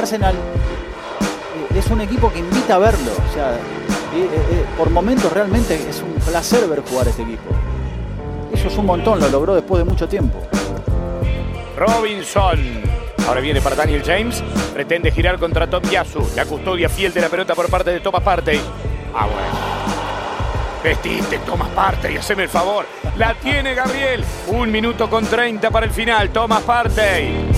Arsenal eh, es un equipo que invita a verlo. O sea, por momentos realmente es un placer ver jugar este equipo. Eso es un montón, lo logró después de mucho tiempo. Robinson. Ahora viene para Daniel James. Pretende girar contra Tom Yasu. La custodia fiel de la pelota por parte de Thomas Partey. Ah, bueno. Vestiste, Thomas Partey, haceme el favor. La tiene Gabriel. Un minuto con 30 para el final. Thomas Partey.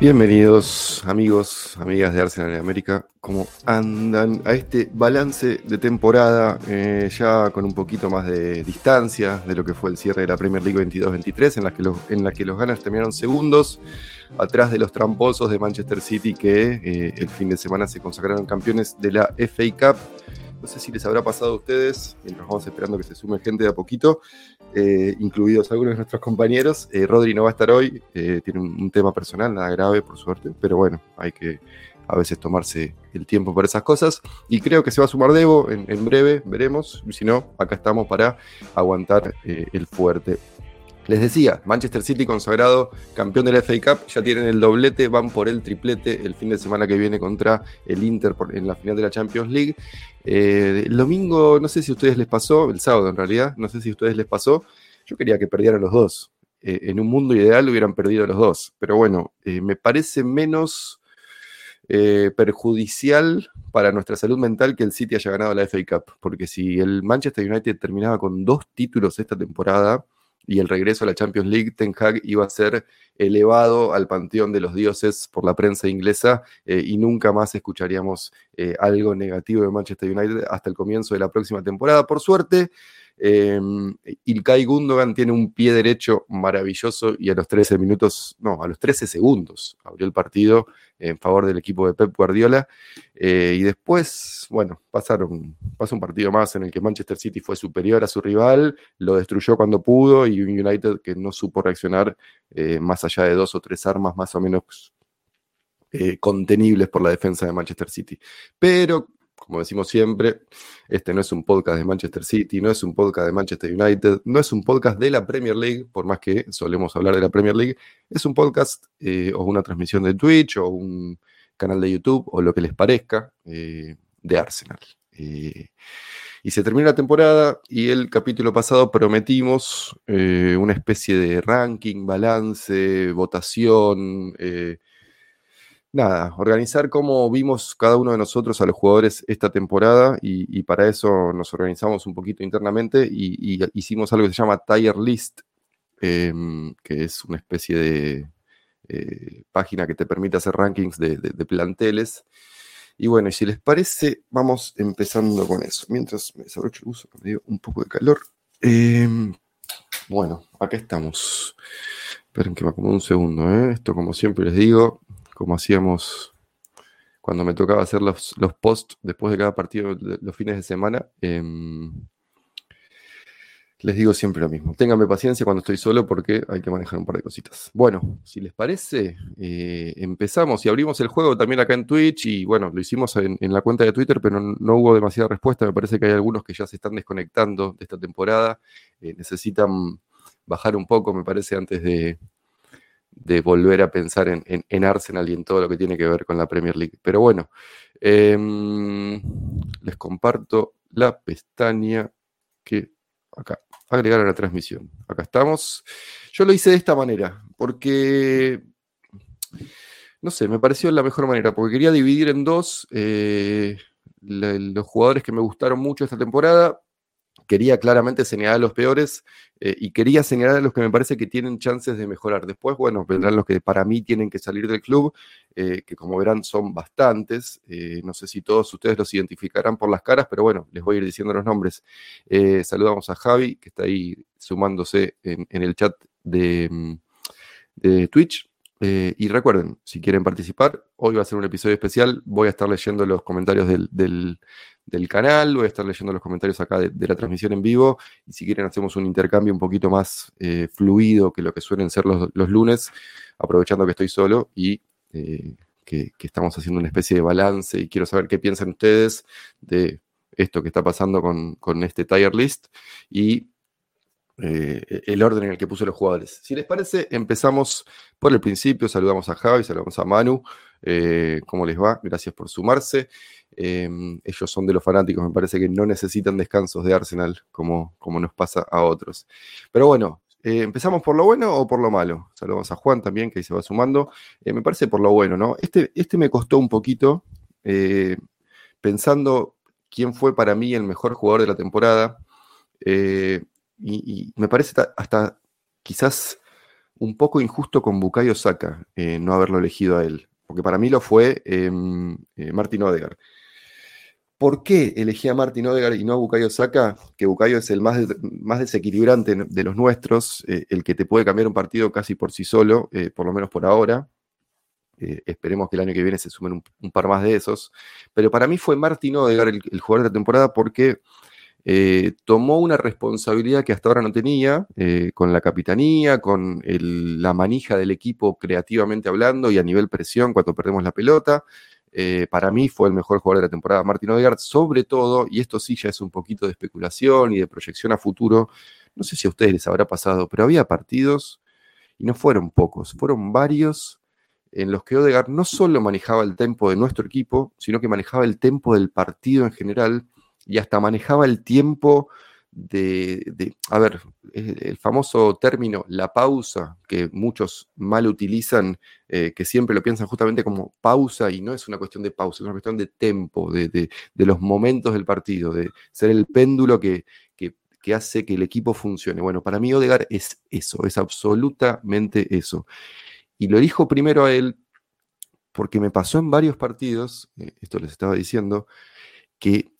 Bienvenidos amigos, amigas de Arsenal de América, ¿cómo andan a este balance de temporada eh, ya con un poquito más de distancia de lo que fue el cierre de la Premier League 22-23 en la que los, en la que los ganas terminaron segundos atrás de los tramposos de Manchester City que eh, el fin de semana se consagraron campeones de la FA Cup no sé si les habrá pasado a ustedes, mientras vamos esperando que se sume gente de a poquito, eh, incluidos algunos de nuestros compañeros. Eh, Rodri no va a estar hoy, eh, tiene un, tema personal, nada grave por suerte, pero bueno, hay que a veces tomarse el tiempo para esas cosas. Y creo que se va a sumar Debo en, en breve, veremos. Si no, acá estamos para aguantar el fuerte. Les decía, Manchester City consagrado campeón de la FA Cup, ya tienen el doblete, van por el triplete el fin de semana que viene contra el Inter en la final de la Champions League. Eh, el domingo, no sé si a ustedes les pasó, el sábado en realidad, no sé si a ustedes les pasó, yo quería que perdieran los dos. Eh, en un mundo ideal hubieran perdido los dos, pero bueno, eh, me parece menos perjudicial para nuestra salud mental que el City haya ganado la FA Cup, porque si el Manchester United terminaba con dos títulos esta temporada, y el regreso a la Champions League, Ten Hag iba a ser elevado al panteón de los dioses por la prensa inglesa eh, y nunca más escucharíamos eh, algo negativo de Manchester United hasta el comienzo de la próxima temporada. Por suerte, eh, Ilkay Gundogan tiene un pie derecho maravilloso y a los 13 minutos, no, a los 13 segundos abrió el partido en favor del equipo de Pep Guardiola. Eh, y después, bueno, pasaron, pasó un partido más en el que Manchester City fue superior a su rival, lo destruyó cuando pudo y un United que no supo reaccionar eh, más allá de dos o tres armas más o menos eh, contenibles por la defensa de Manchester City. Pero como decimos siempre, este no es un podcast de Manchester City, no es un podcast de Manchester United, no es un podcast de la Premier League, por más que solemos hablar de la Premier League, es un podcast eh, o una transmisión de Twitch o un canal de YouTube o lo que les parezca eh, de Arsenal. Eh, y se termina la temporada y el capítulo pasado prometimos una especie de ranking, balance, votación nada, organizar cómo vimos cada uno de nosotros a los jugadores esta temporada y, para eso nos organizamos un poquito internamente y, hicimos algo que se llama Tier List, em, que es una especie de eh, página que te permite hacer rankings de, planteles. Y bueno, y si les parece, vamos empezando con eso. Mientras me desabrocho el uso, me dio un poco de calor. Em, bueno, acá estamos. Esperen que me acomodo un segundo. ¿eh? Esto, como siempre les digo, como hacíamos cuando me tocaba hacer los, los posts después de cada partido los fines de semana. Em, les digo siempre lo mismo. Ténganme paciencia cuando estoy solo porque hay que manejar un par de cositas. Bueno, si les parece, eh, empezamos y abrimos el juego también acá en Twitch. Y bueno, lo hicimos en, la cuenta de Twitter, pero no, hubo demasiada respuesta. Me parece que hay algunos que ya se están desconectando de esta temporada. Eh, necesitan bajar un poco, me parece, antes de, de volver a pensar en, Arsenal y en todo lo que tiene que ver con la Premier League. Pero bueno, em, les comparto la pestaña que acá, agregar a la transmisión. Acá estamos. Yo lo hice de esta manera, porque, no sé, me pareció la mejor manera, porque quería dividir en dos eh, los jugadores que me gustaron mucho esta temporada quería claramente señalar a los peores eh, y quería señalar a los que me parece que tienen chances de mejorar. Después, bueno, vendrán los que para mí tienen que salir del club, eh, que como verán son bastantes. Eh, no sé si todos ustedes los identificarán por las caras, pero bueno, les voy a ir diciendo los nombres. saludamos a Javi, que está ahí sumándose en, el chat de, mm, de Twitch. Y recuerden, si quieren participar, hoy va a ser un episodio especial. Voy a estar leyendo los comentarios del, del canal, voy a estar leyendo los comentarios acá de, la transmisión en vivo. Y si quieren hacemos un intercambio un poquito más eh, fluido que lo que suelen ser los, lunes, aprovechando que estoy solo y eh, que, estamos haciendo una especie de balance. Y quiero saber qué piensan ustedes de esto que está pasando con, este tier list. Y eh, el orden en el que puso los jugadores. Si les parece, empezamos por el principio. Saludamos a Javi, saludamos a Manu. Eh, ¿Cómo les va? Gracias por sumarse. Em, ellos son de los fanáticos, me parece que no necesitan descansos de Arsenal como, como nos pasa a otros. Pero bueno, eh, ¿empezamos por lo bueno o por lo malo? Saludamos a Juan también, que ahí se va sumando. me parece por lo bueno, ¿no? Este, este me costó un poquito pensando quién fue para mí el mejor jugador de la temporada. Eh, y, me parece hasta quizás un poco injusto con Bukayo Saka eh, no haberlo elegido a él, porque para mí lo fue em, eh, Martin Odegar. ¿Por qué elegí a Martin Odegar y no a Bukayo Saka? Que Bukayo es el más, más desequilibrante de los nuestros, el que te puede cambiar un partido casi por sí solo, por lo menos por ahora. esperemos que el año que viene se sumen un, par más de esos. Pero para mí fue Martin Odegar el, el jugador de la temporada porque eh, tomó una responsabilidad que hasta ahora no tenía, eh, con la capitanía, con la manija del equipo creativamente hablando y a nivel presión cuando perdemos la pelota. Eh, para mí fue el mejor jugador de la temporada, Martín Odegaard, sobre todo, y esto sí ya es un poquito de especulación y de proyección a futuro, no sé si a ustedes les habrá pasado, pero había partidos, y no fueron pocos, fueron varios en los que Odegaard no solo manejaba el tempo de nuestro equipo, sino que manejaba el tempo del partido en general y hasta manejaba el tiempo de, a ver, el famoso término la pausa, que muchos mal utilizan, eh, que siempre lo piensan justamente como pausa y no es una cuestión de pausa, es una cuestión de tiempo, de, los momentos del partido, de ser el péndulo que, que, hace que el equipo funcione. Bueno, para mí Odegar es eso, es absolutamente eso. Y lo elijo primero a él porque me pasó en varios partidos, eh, esto les estaba diciendo, que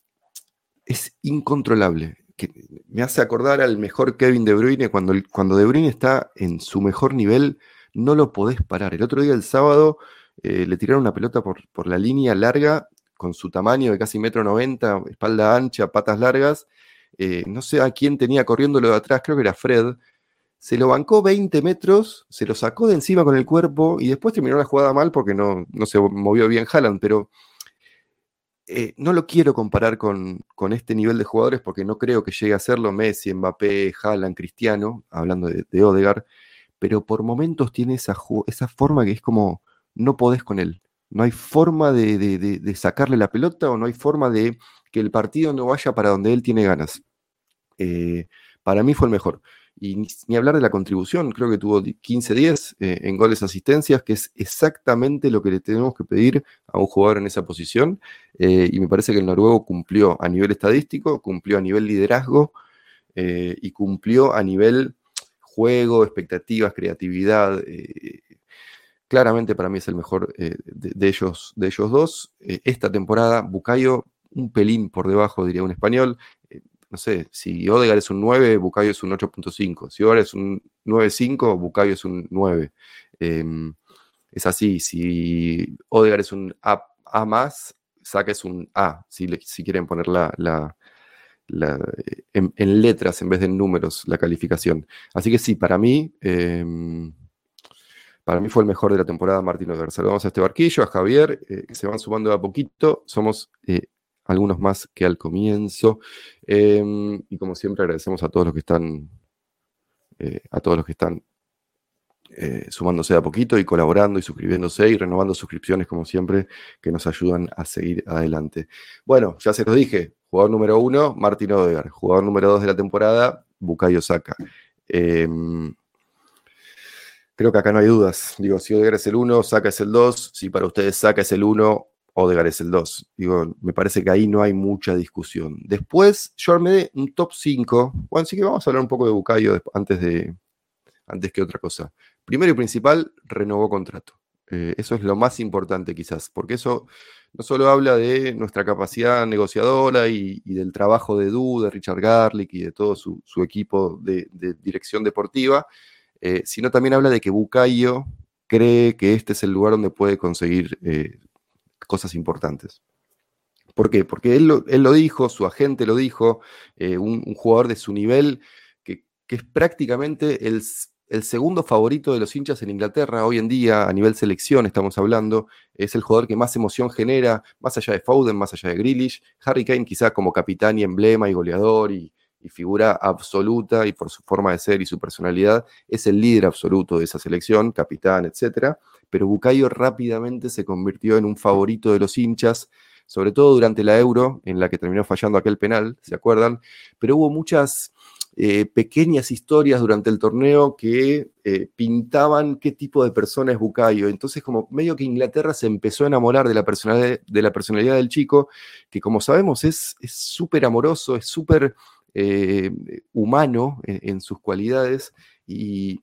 es incontrolable. Que me hace acordar al mejor Kevin De Bruyne cuando, cuando De Bruyne está en su mejor nivel, no lo podés parar. El otro día, el sábado, eh, le tiraron una pelota por, por, la línea larga, con su tamaño de casi metro noventa, espalda ancha, patas largas. Eh, no sé a quién tenía corriéndolo de atrás, creo que era Fred. Se lo bancó 20 metros, se lo sacó de encima con el cuerpo y después terminó la jugada mal porque no, no se movió bien Haaland, pero eh, no lo quiero comparar con, este nivel de jugadores porque no creo que llegue a serlo Messi, Mbappé, Haaland, Cristiano, hablando de, de Odegaard, pero por momentos tiene esa, esa forma que es como no podés con él. No hay forma de, sacarle la pelota o no hay forma de que el partido no vaya para donde él tiene ganas. Eh, para mí fue el mejor. Y ni, hablar de la contribución, creo que tuvo 15-10 eh, en goles asistencias, que es exactamente lo que le tenemos que pedir a un jugador en esa posición. Eh, y me parece que el noruego cumplió a nivel estadístico, cumplió a nivel liderazgo eh, y cumplió a nivel juego, expectativas, creatividad. claramente para mí es el mejor de, ellos, de ellos dos. esta temporada, Bucayo un pelín por debajo, diría un español no sé, si Odegar es un 9, Bucayo es un 8.5. Si Odegar es un 9.5, Bucayo es un 9. Em, es así, si Odegar es un A, más, Saca es un A, si, si quieren poner la, en, letras en vez de en números la calificación. Así que sí, para mí, em, para mí fue el mejor de la temporada Martín Odegar. Saludamos a este barquillo, a Javier, eh, que se van sumando de a poquito. Somos eh, algunos más que al comienzo. Em, y como siempre agradecemos a todos los que están, eh, a todos los que están eh, sumándose a poquito y colaborando y suscribiéndose y renovando suscripciones como siempre que nos ayudan a seguir adelante. Bueno, ya se los dije, jugador número uno, Martín Odegar, jugador número dos de la temporada, Bukayo Saka. Em, creo que acá no hay dudas. Digo, si Odegar es el uno, Saka es el dos. Si para ustedes Saka es el uno, Odegar es el 2. Digo, me parece que ahí no hay mucha discusión. Después, yo armé un top 5. Bueno, así que vamos a hablar un poco de Bucayo antes, de, antes que otra cosa. Primero y principal, renovó contrato. Eh, eso es lo más importante quizás, porque eso no solo habla de nuestra capacidad negociadora y, del trabajo de Du, de Richard Garlick y de todo su, equipo de, dirección deportiva, eh, sino también habla de que Bucayo cree que este es el lugar donde puede conseguir eh, cosas importantes. ¿Por qué? Porque él lo, dijo, su agente lo dijo, eh, un, jugador de su nivel que, es prácticamente el, segundo favorito de los hinchas en Inglaterra hoy en día, a nivel selección estamos hablando, es el jugador que más emoción genera, más allá de Foden, más allá de Grealish, Harry Kane quizá como capitán y emblema y goleador y, y figura absoluta y por su forma de ser y su personalidad, es el líder absoluto de esa selección, capitán, etc. Pero Bucayo rápidamente se convirtió en un favorito de los hinchas, sobre todo durante la Euro, en la que terminó fallando aquel penal, ¿se acuerdan? Pero hubo muchas eh, pequeñas historias durante el torneo que eh, pintaban qué tipo de persona es Bucayo. Entonces, como medio que Inglaterra se empezó a enamorar de la personalidad, de la personalidad del chico, que como sabemos es súper amoroso, es súper eh, humano en, sus cualidades y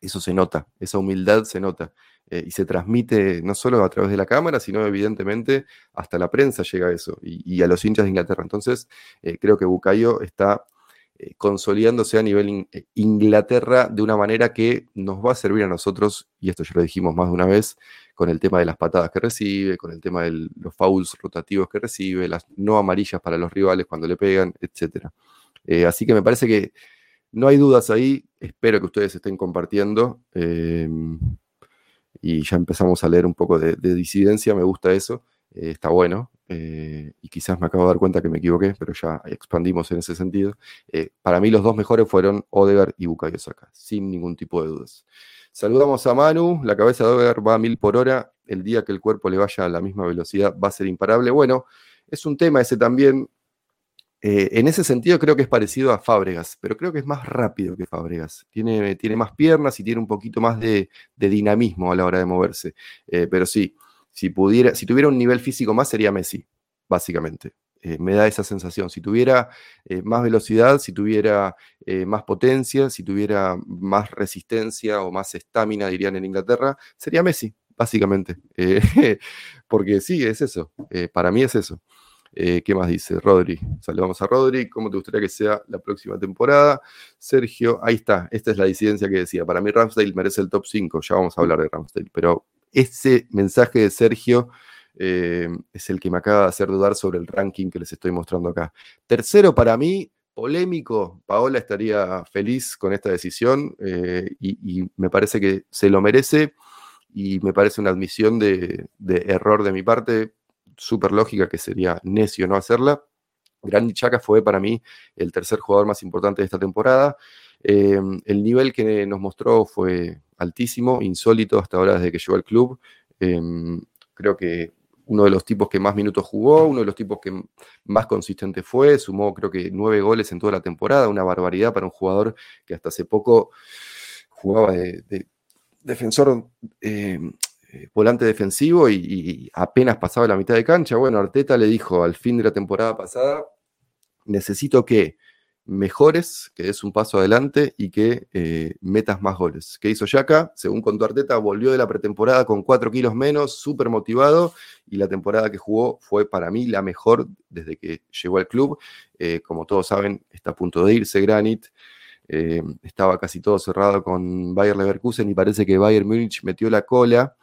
eso se nota, esa humildad se nota. y se transmite no solo a través de la cámara, sino evidentemente hasta la prensa llega eso y, a los hinchas de Inglaterra. Entonces, creo que Bucayo está eh, consolidándose a nivel eh, Inglaterra de una manera que nos va a servir a nosotros, y esto ya lo dijimos más de una vez, con el tema de las patadas que recibe, con el tema de los fouls rotativos que recibe, las no amarillas para los rivales cuando le pegan, etc. Eh, así que me parece que no hay dudas ahí, espero que ustedes estén compartiendo. Em, y ya empezamos a leer un poco de disidencia, me gusta eso. Eh, está bueno. Eh, y quizás me acabo de dar cuenta que me equivoqué, pero ya expandimos en ese sentido. Eh, para mí los dos mejores fueron Odegar y Bukayo Saka, sin ningún tipo de dudas. Saludamos a Manu, la cabeza de Odegar va a mil por hora, el día que el cuerpo le vaya a la misma velocidad va a ser imparable. Bueno, es un tema ese también. en ese sentido creo que es parecido a Fábregas, pero creo que es más rápido que Fábregas. Tiene, tiene más piernas y tiene un poquito más de dinamismo a la hora de moverse. pero sí, si, pudiera, si tuviera un nivel físico más, sería Messi, básicamente. Eh, me da esa sensación. Si tuviera eh, más velocidad, si tuviera eh, más potencia, si tuviera más resistencia o más estamina, dirían en Inglaterra, sería Messi, básicamente. porque sí, es eso. para mí es eso. ¿Qué más dice Rodri? Saludamos a Rodri. ¿Cómo te gustaría que sea la próxima temporada? Sergio, ahí está. Esta es la disidencia que decía. Para mí Ramsdale merece el top 5. Ya vamos a hablar de Ramsdale. Pero ese mensaje de Sergio eh, es el que me acaba de hacer dudar sobre el ranking que les estoy mostrando acá. Tercero, para mí, polémico. Paola estaría feliz con esta decisión eh, y, me parece que se lo merece y me parece una admisión de, error de mi parte, súper lógica que sería necio no hacerla. Granny Chaca fue para mí el tercer jugador más importante de esta temporada. Eh, el nivel que nos mostró fue altísimo, insólito hasta ahora desde que llegó al club. Em, creo que uno de los tipos que más minutos jugó, uno de los tipos que más consistente fue, sumó creo que nueve goles en toda la temporada, una barbaridad para un jugador que hasta hace poco jugaba de, defensor, em, eh, volante defensivo y, y, apenas pasaba la mitad de cancha. Bueno, Arteta le dijo al fin de la temporada pasada, necesito que mejores, que des un paso adelante y que eh, metas más goles. ¿Qué hizo Yaka? Según contó Arteta, volvió de la pretemporada con 4 kilos menos, súper motivado, y la temporada que jugó fue para mí la mejor desde que llegó al club. Eh, como todos saben, está a punto de irse Granit. Eh, estaba casi todo cerrado con Bayer Leverkusen y parece que Bayern Múnich metió la cola.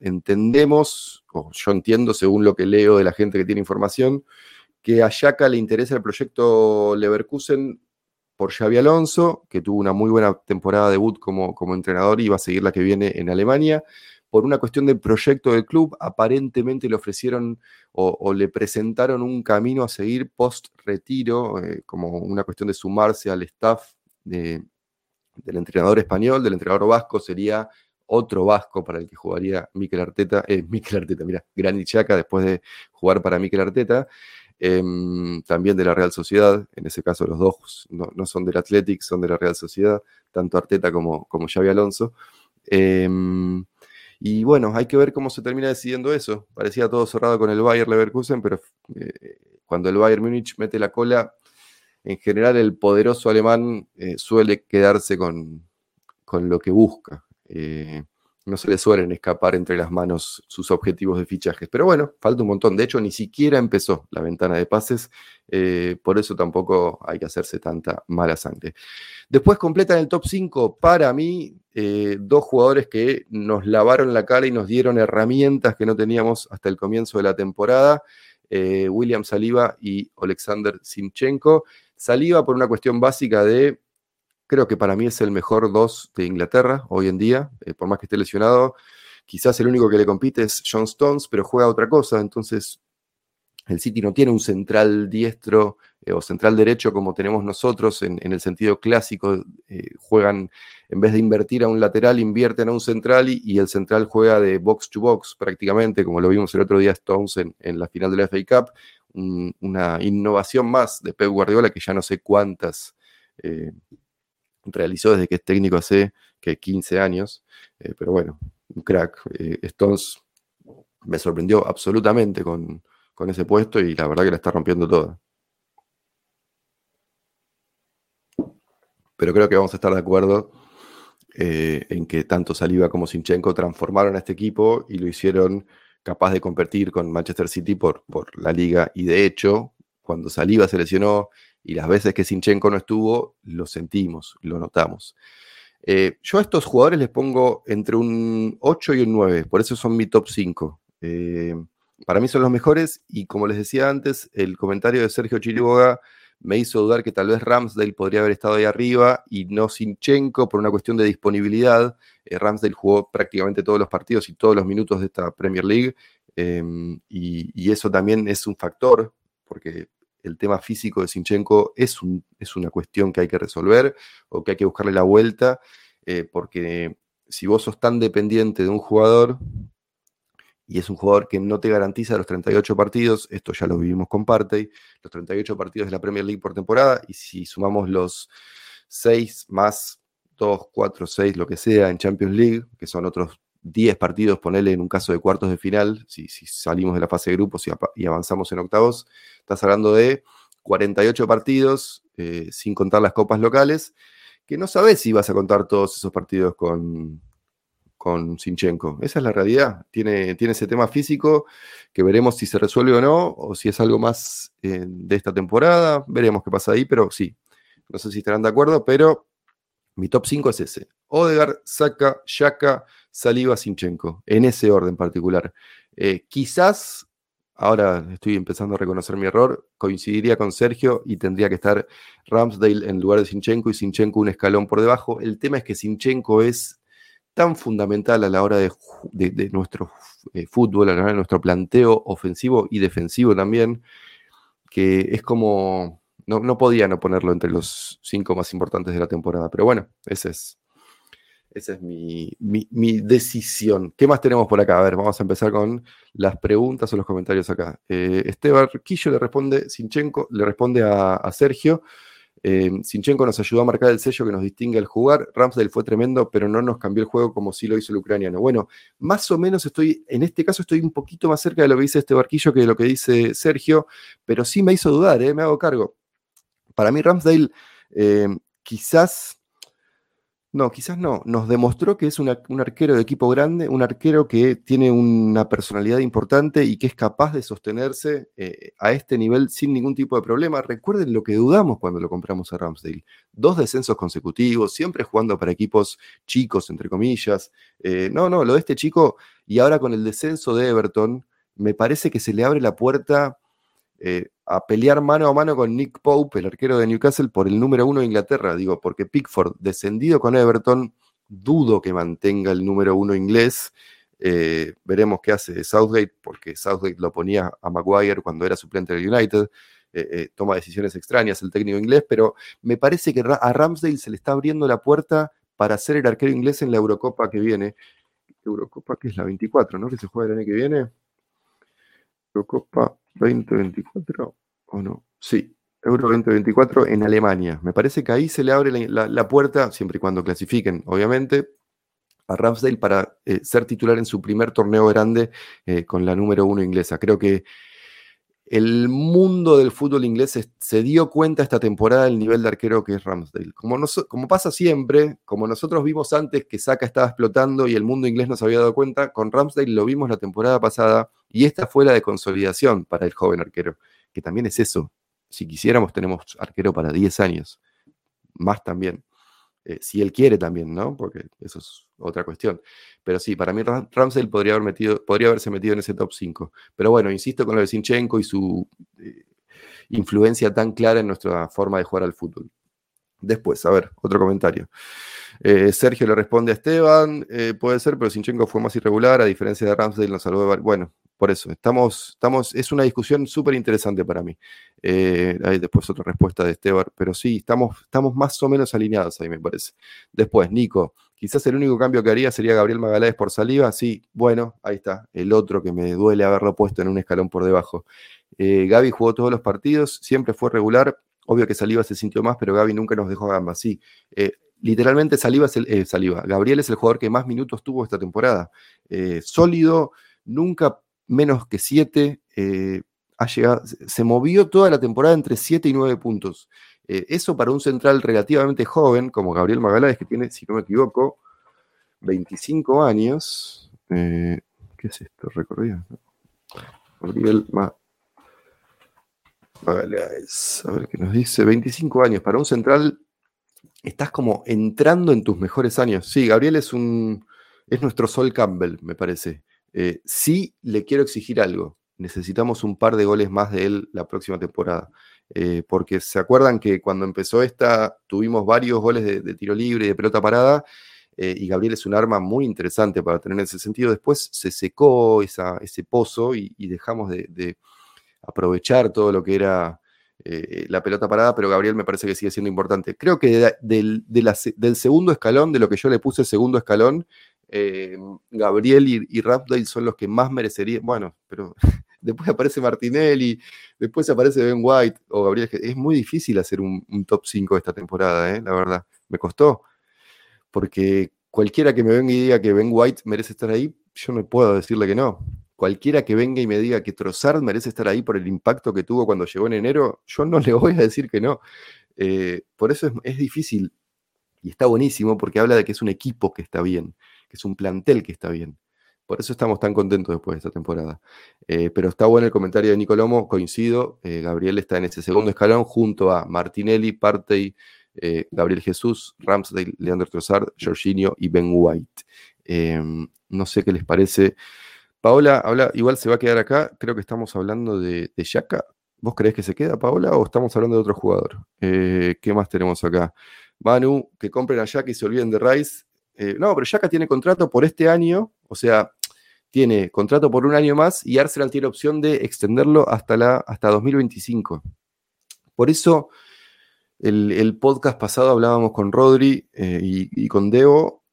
entendemos, o yo entiendo según lo que leo de la gente que tiene información, que a Yaka le interesa el proyecto Leverkusen por Xavi Alonso, que tuvo una muy buena temporada de debut como, como entrenador y va a seguir la que viene en Alemania. Por una cuestión del proyecto del club, aparentemente le ofrecieron o, le presentaron un camino a seguir post-retiro, eh, como una cuestión de sumarse al staff del entrenador español, del entrenador vasco, sería otro vasco para el que jugaría Mikel Arteta, eh, Mikel Arteta, mira, Gran Chaca después de jugar para Mikel Arteta. Em, también de la Real Sociedad, en ese caso los dos no, son del Athletic, son de la Real Sociedad, tanto Arteta como, como Xavi Alonso. Em, y bueno, hay que ver cómo se termina decidiendo eso. Parecía todo cerrado con el Bayern Leverkusen, pero eh, cuando el Bayern Múnich mete la cola, en general el poderoso alemán eh, suele quedarse con, con, lo que busca. Eh, no se le suelen escapar entre las manos sus objetivos de fichajes. Pero bueno, falta un montón. De hecho, ni siquiera empezó la ventana de pases. Eh, por eso tampoco hay que hacerse tanta mala sangre. Después completan el top 5 para mí eh, dos jugadores que nos lavaron la cara y nos dieron herramientas que no teníamos hasta el comienzo de la temporada. Eh, William Saliba y Alexander Simchenko. Saliba por una cuestión básica de Creo que para mí es el mejor dos de Inglaterra hoy en día, eh, por más que esté lesionado. Quizás el único que le compite es John Stones, pero juega otra cosa, entonces El City no tiene un central diestro eh, o central derecho como tenemos nosotros en, el sentido clásico. Eh, juegan, en vez de invertir a un lateral, invierten a un central y, el central juega de box to box prácticamente, como lo vimos el otro día Stones en, la final de la FA Cup. una innovación más de Pep Guardiola que ya no sé cuántas realizó desde que es técnico hace que 15 años. pero bueno, un crack. Stones me sorprendió absolutamente con, con ese puesto y la verdad que la está rompiendo toda. Pero creo que vamos a estar de acuerdo eh, en que tanto Saliba como Sinchenko transformaron a este equipo y lo hicieron capaz de competir con Manchester City por, por la liga. Y de hecho, cuando Saliba se lesionó y las veces que Sinchenko no estuvo, lo sentimos, lo notamos. Eh, yo a estos jugadores les pongo entre un 8 y un 9, por eso son mi top 5 para mí son los mejores y como les decía antes, el comentario de Sergio Chiriboga me hizo dudar que tal vez Ramsdale podría haber estado ahí arriba y no Sinchenko por una cuestión de disponibilidad. Eh, Ramsdale jugó prácticamente todos los partidos y todos los minutos de esta Premier League y, eso también es un factor porque el tema físico de Sinchenko es, un, es una cuestión que hay que resolver o que hay que buscarle la vuelta eh, porque si vos sos tan dependiente de un jugador, y es un jugador que no te garantiza los 38 partidos, esto ya lo vivimos con Partey, los 38 partidos de la Premier League por temporada, y si sumamos los 6 más 2, 4, 6, lo que sea en Champions League, que son otros 10 partidos, ponele en un caso de cuartos de final, si, salimos de la fase de grupos y, avanzamos en octavos, estás hablando de 48 partidos, eh, sin contar las copas locales, que no sabes si vas a contar todos esos partidos con, con Sinchenko. Esa es la realidad. Tiene, tiene ese tema físico que veremos si se resuelve o no, o si es algo más eh, de esta temporada. Veremos qué pasa ahí, pero sí. No sé si estarán de acuerdo, pero mi top 5 es ese. Odegar, Saka, Shaka, Saliva, Sinchenko. En ese orden particular. Eh, quizás, ahora estoy empezando a reconocer mi error, coincidiría con Sergio y tendría que estar Ramsdale en lugar de Sinchenko y Sinchenko un escalón por debajo. El tema es que Sinchenko es tan fundamental a la hora de, nuestro eh, fútbol, a la hora de nuestro planteo ofensivo y defensivo también, que es como, no, podía no ponerlo entre los cinco más importantes de la temporada, pero bueno, ese es, esa es mi, decisión. ¿Qué más tenemos por acá? A ver, vamos a empezar con las preguntas o los comentarios acá. Eh, Esteban Quillo le responde, Sinchenko le responde a Sergio. Eh, Sinchenko nos ayudó a marcar el sello que nos distingue al jugar. Ramsdale fue tremendo, pero no nos cambió el juego como sí lo hizo el ucraniano. Bueno, más o menos estoy, en este caso estoy un poquito más cerca de lo que dice este barquillo que de lo que dice Sergio, pero sí me hizo dudar, eh, me hago cargo. Para mí Ramsdale eh, quizás no, quizás no. Nos demostró que es un arquero de equipo grande, un arquero que tiene una personalidad importante y que es capaz de sostenerse eh, a este nivel sin ningún tipo de problema. Recuerden lo que dudamos cuando lo compramos a Ramsdale. Dos descensos consecutivos, siempre jugando para equipos chicos, entre comillas. Eh, no, no, lo de este chico y ahora con el descenso de Everton, me parece que se le abre la puerta eh, a pelear mano a mano con Nick Pope, el arquero de Newcastle, por el número uno de Inglaterra. Digo, porque Pickford, descendido con Everton, dudo que mantenga el número uno inglés. Eh, veremos qué hace Southgate, porque Southgate lo ponía a Maguire cuando era suplente del United. Eh, toma decisiones extrañas el técnico inglés, pero me parece que a Ramsdale se le está abriendo la puerta para ser el arquero inglés en la Eurocopa que viene. Eurocopa que es la 24, ¿no? Que se juega el año que viene. Eurocopa 2024 o no. Sí, Euro 2024 en Alemania. Me parece que ahí se le abre la, puerta, siempre y cuando clasifiquen, obviamente, a Ramsdale para eh, ser titular en su primer torneo grande eh, con la número uno inglesa. Creo que el mundo del fútbol inglés se dio cuenta esta temporada del nivel de arquero que es Ramsdale. Como, como pasa siempre, como nosotros vimos antes que Saka estaba explotando y el mundo inglés no se había dado cuenta, con Ramsdale lo vimos la temporada pasada y esta fue la de consolidación para el joven arquero, que también es eso. Si quisiéramos, tenemos arquero para 10 años, más también. Eh, si él quiere también, ¿no? Porque eso es otra cuestión. Pero sí, para mí Ramsey podría, haber metido, podría haberse metido en ese top 5. Pero bueno, insisto con lo de Sinchenko y su eh, influencia tan clara en nuestra forma de jugar al fútbol. Después, a ver, otro comentario. Eh, Sergio le responde a Esteban, puede ser, pero Sinchenko fue más irregular, a diferencia de Ramsdale, nos salvó de... Bueno, por eso, estamos, estamos, es una discusión súper interesante para mí. Eh, hay después otra respuesta de Esteban, pero sí, estamos, estamos más o menos alineados ahí, me parece. Después, Nico, quizás el único cambio que haría sería Gabriel Magaláes por saliva. Sí, bueno, ahí está, el otro que me duele haberlo puesto en un escalón por debajo. Eh, Gaby jugó todos los partidos, siempre fue regular. Obvio que Saliva se sintió más, pero Gaby nunca nos dejó gambas. Sí, eh, literalmente Saliva es el, eh, Saliva. Gabriel es el jugador que más minutos tuvo esta temporada. Sólido, nunca menos que siete. Eh, ha llegado, se movió toda la temporada entre 7 y 9 puntos. eso para un central relativamente joven, como Gabriel Magaláes, que tiene, si no me equivoco, 25 años. ¿Qué es esto? Recorrido. Gabriel Magaláes, a ver qué nos dice. 25 años. Para un central estás como entrando en tus mejores años. Sí, Gabriel es un. es nuestro Sol Campbell, me parece. Eh, sí le quiero exigir algo. Necesitamos un par de goles más de él la próxima temporada. Eh, porque se acuerdan que cuando empezó esta tuvimos varios goles de, tiro libre y de pelota parada. Eh, y Gabriel es un arma muy interesante para tener en ese sentido. Después se secó ese pozo y, dejamos de, aprovechar todo lo que era eh, la pelota parada, pero Gabriel me parece que sigue siendo importante. Creo que del, del, segundo escalón, de lo que yo le puse segundo escalón, eh, Gabriel y, y son los que más merecerían. Bueno, pero después aparece Martinelli, después aparece Ben White o Gabriel. Es muy difícil hacer un, top 5 esta temporada, eh, la verdad. Me costó. Porque cualquiera que me venga y diga que Ben White merece estar ahí, yo no puedo decirle que no cualquiera que venga y me diga que Trossard merece estar ahí por el impacto que tuvo cuando llegó en enero, yo no le voy a decir que no. Eh, por eso es, difícil y está buenísimo porque habla de que es un equipo que está bien, que es un plantel que está bien. Por eso estamos tan contentos después de esta temporada. Eh, pero está bueno el comentario de Nicolomo, coincido. Eh, Gabriel está en ese segundo escalón junto a Martinelli, Partey, Gabriel Jesús, Ramsdale, Leandro Trossard, Jorginho y Ben White. no sé qué les parece Paola habla, igual se va a quedar acá. Creo que estamos hablando de, de Yaka. ¿Vos creés que se queda, Paola, o estamos hablando de otro jugador? Eh, ¿Qué más tenemos acá? Manu, que compren a Yaka y se olviden de Rice. Eh, no, pero Yaka tiene contrato por este año, o sea, tiene contrato por un año más y Arsenal tiene opción de extenderlo hasta, la, hasta 2025. Por eso, el, podcast pasado hablábamos con Rodri eh, y, con Debo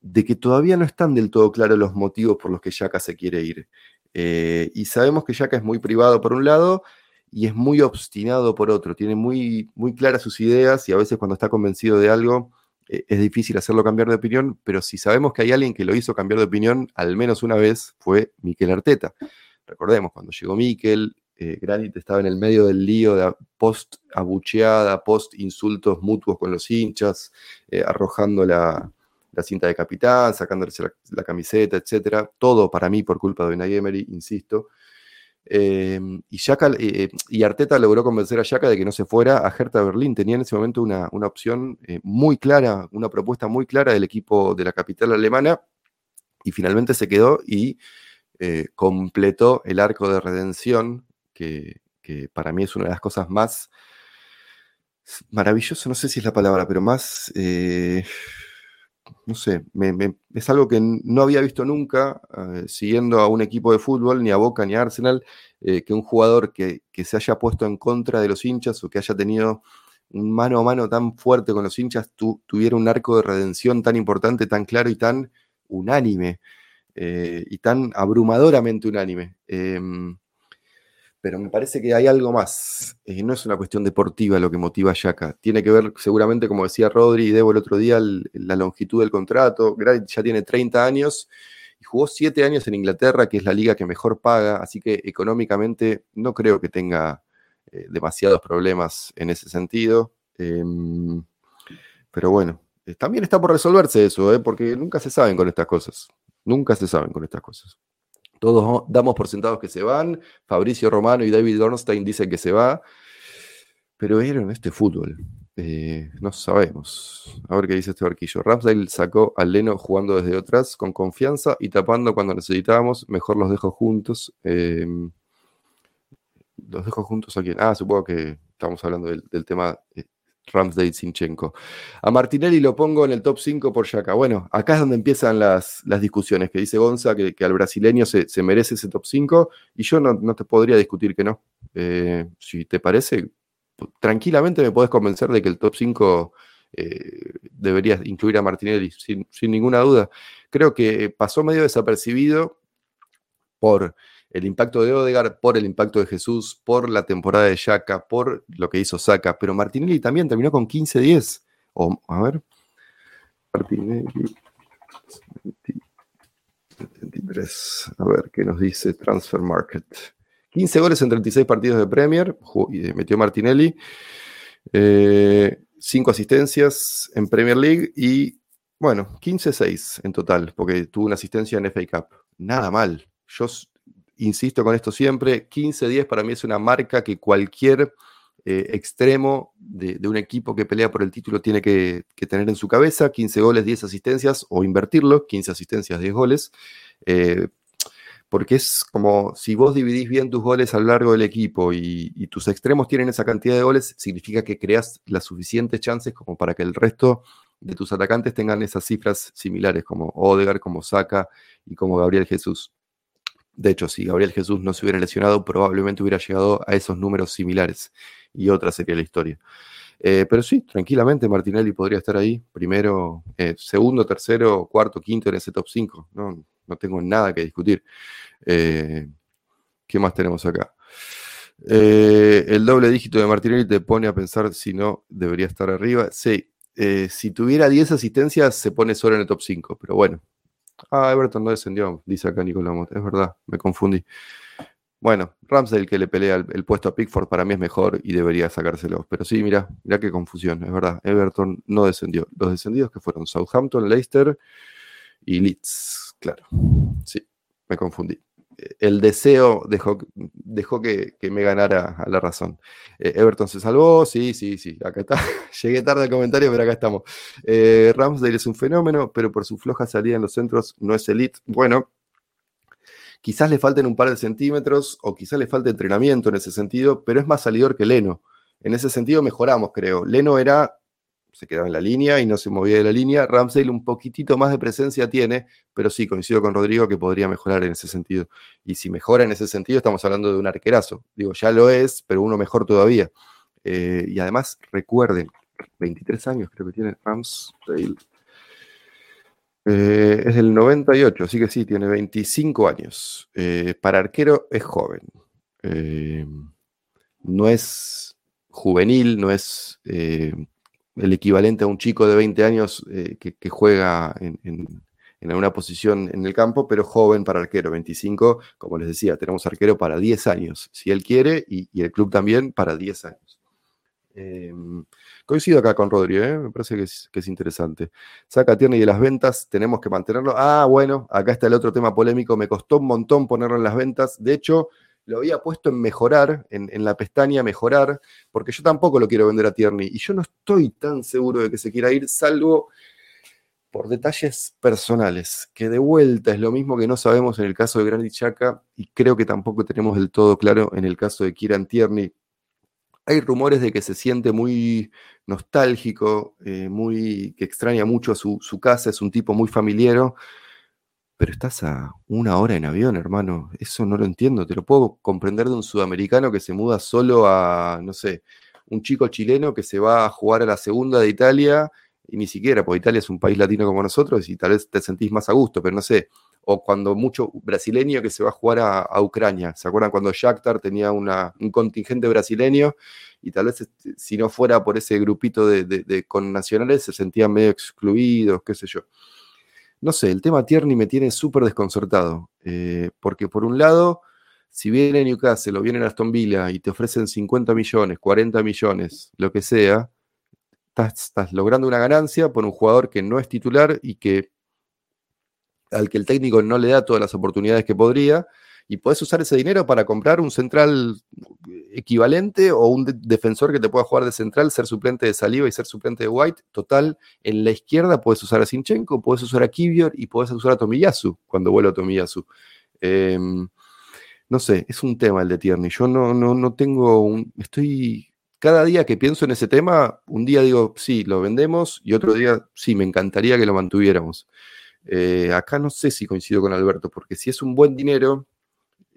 de que todavía no están del todo claros los motivos por los que Yaka se quiere ir. Eh, y sabemos que Yaka es muy privado por un lado y es muy obstinado por otro. Tiene muy, muy claras sus ideas y a veces cuando está convencido de algo es difícil hacerlo cambiar de opinión, pero si sabemos que hay alguien que lo hizo cambiar de opinión al menos una vez fue Miquel Arteta. Recordemos, cuando llegó Miquel, eh, Granit estaba en el medio del lío de post abucheada, post insultos mutuos con los hinchas, arrojando la, la cinta de capitán, sacándose la, camiseta, etcétera. Todo para mí por culpa de Unai Emery, insisto. Eh, y, eh, y Arteta logró convencer a Yaka de que no se fuera a Hertha Berlín. Tenía en ese momento una, opción eh, muy clara, una propuesta muy clara del equipo de la capital alemana. Y finalmente se quedó y completó el arco de redención, que, que, para mí es una de las cosas más maravillosas, no sé si es la palabra, pero más no sé, es algo que no había visto nunca, eh, siguiendo a un equipo de fútbol, ni a Boca ni a Arsenal, eh, que un jugador que, se haya puesto en contra de los hinchas o que haya tenido un mano a mano tan fuerte con los hinchas, tuviera un arco de redención tan importante, tan claro y tan unánime, eh, y tan abrumadoramente unánime. Pero me parece que hay algo más. Eh, no es una cuestión deportiva lo que motiva a Yaka. Tiene que ver, seguramente, como decía Rodri y Debo el otro día, la longitud del contrato. ya tiene 30 años y jugó 7 años en Inglaterra, que es la liga que mejor paga, así que económicamente no creo que tenga eh, demasiados problemas en ese sentido. Em, pero bueno, eh, también está por resolverse eso, porque nunca se saben con estas cosas. Nunca se saben con estas cosas. Todos damos por sentados que se van. Fabricio Romano y David Ornstein dicen que se va. Pero en este fútbol. Eh, no sabemos. A ver qué dice este barquillo. Ramsdale sacó al Leno jugando desde atrás con confianza y tapando cuando necesitábamos. Mejor los dejo juntos. Em, los dejo juntos a quién. Ah, supongo que estamos hablando del, tema. Ramsdale Sinchenko. A Martinelli lo pongo en el top 5 por Yaka. Bueno, acá es donde empiezan las, las discusiones, que dice Gonza que, al brasileño se, merece ese top 5 y yo no, te podría discutir que no. Eh, si te parece, tranquilamente me puedes convencer de que el top 5 eh, debería incluir a Martinelli, sin, sin ninguna duda. Creo que pasó medio desapercibido por el impacto de Odegaard, por el impacto de Jesús, por la temporada de Yaka, por lo que hizo Saka, pero Martinelli también terminó con 15-10. O, a ver. Martinelli. 73. A ver qué nos dice Transfer Market. 15 goles en 36 partidos de Premier, eh, metió Martinelli. 5 eh, asistencias en Premier League y, bueno, 15-6 en total, porque tuvo una asistencia en FA Cup. Nada mal. Yo insisto con esto siempre, 15-10 para mí es una marca que cualquier eh, extremo de, un equipo que pelea por el título tiene que, tener en su cabeza, 15 goles, 10 asistencias, o invertirlo, 15 asistencias, 10 goles, eh, porque es como si vos dividís bien tus goles a lo largo del equipo y, tus extremos tienen esa cantidad de goles, significa que creas las suficientes chances como para que el resto de tus atacantes tengan esas cifras similares, como Odegar, como Saka y como Gabriel Jesús. De hecho, si Gabriel Jesús no se hubiera lesionado, probablemente hubiera llegado a esos números similares y otra sería la historia. Eh, pero sí, tranquilamente Martinelli podría estar ahí, primero, eh, segundo, tercero, cuarto, quinto en ese top 5. No, no tengo nada que discutir. Eh, ¿Qué más tenemos acá? el doble dígito de Martinelli te pone a pensar si no debería estar arriba. Sí, si tuviera 10 asistencias se pone solo en el top 5, pero bueno, Ah, Everton no descendió, dice acá Nicolás Mott. Es verdad, me confundí. Bueno, Ramsdale que le pelea el, puesto a Pickford para mí es mejor y debería sacárselo. Pero sí, mira, mira qué confusión, es verdad. Everton no descendió. Los descendidos que fueron Southampton, Leicester y Leeds. Claro, sí, me confundí el deseo dejó, dejó que, me ganara a la razón. Eh, Everton se salvó, sí, sí, sí, acá está. Llegué tarde al comentario, pero acá estamos. Eh, Ramsdale es un fenómeno, pero por su floja salida en los centros no es elite. Bueno, quizás le falten un par de centímetros o quizás le falte entrenamiento en ese sentido, pero es más salidor que Leno. En ese sentido mejoramos, creo. Leno era se quedaba en la línea y no se movía de la línea. Ramsdale un poquitito más de presencia tiene, pero sí, coincido con Rodrigo que podría mejorar en ese sentido. Y si mejora en ese sentido, estamos hablando de un arquerazo. Digo, ya lo es, pero uno mejor todavía. Eh, y además, recuerden, 23 años creo que tiene Ramsdale. Eh, es del 98, así que sí, tiene 25 años. Eh, para arquero es joven. no es juvenil, no es el equivalente a un chico de 20 años eh, que, juega en, en, una posición en el campo, pero joven para arquero, 25, como les decía, tenemos arquero para 10 años, si él quiere, y, el club también para 10 años. Em, coincido acá con Rodrigo, ¿eh? me parece que es, interesante. Saca Tierney de las ventas, tenemos que mantenerlo. Ah, bueno, acá está el otro tema polémico, me costó un montón ponerlo en las ventas. De hecho, lo había puesto en mejorar, en, la pestaña mejorar, porque yo tampoco lo quiero vender a Tierney. Y yo no estoy tan seguro de que se quiera ir, salvo por detalles personales, que de vuelta es lo mismo que no sabemos en el caso de Granit Xhaka y creo que tampoco tenemos del todo claro en el caso de Kieran Tierney. Hay rumores de que se siente muy nostálgico, eh, muy, que extraña mucho a su, su casa, es un tipo muy familiero pero estás a una hora en avión, hermano. Eso no lo entiendo. Te lo puedo comprender de un sudamericano que se muda solo a, no sé, un chico chileno que se va a jugar a la segunda de Italia, y ni siquiera, porque Italia es un país latino como nosotros, y tal vez te sentís más a gusto, pero no sé. O cuando mucho brasileño que se va a jugar a, Ucrania. ¿Se acuerdan cuando Shakhtar tenía un contingente brasileño? Y tal vez este, si no fuera por ese grupito de, de, de se sentían medio excluidos, qué sé yo no sé, el tema Tierney me tiene súper desconcertado, eh, porque por un lado, si viene Newcastle o viene Aston Villa y te ofrecen 50 millones, 40 millones, lo que sea, estás, logrando una ganancia por un jugador que no es titular y que al que el técnico no le da todas las oportunidades que podría, y puedes usar ese dinero para comprar un central equivalente o un defensor que te pueda jugar de central, ser suplente de Saliva y ser suplente de White. Total, en la izquierda puedes usar a Sinchenko, puedes usar a Kivior y puedes usar a Tomiyasu cuando vuelva Tomiyasu. Em, no sé, es un tema el de Tierney. Yo no, no, no tengo un. Estoy cada día que pienso en ese tema, un día digo, sí, lo vendemos y otro día, sí, me encantaría que lo mantuviéramos. Eh, acá no sé si coincido con Alberto, porque si es un buen dinero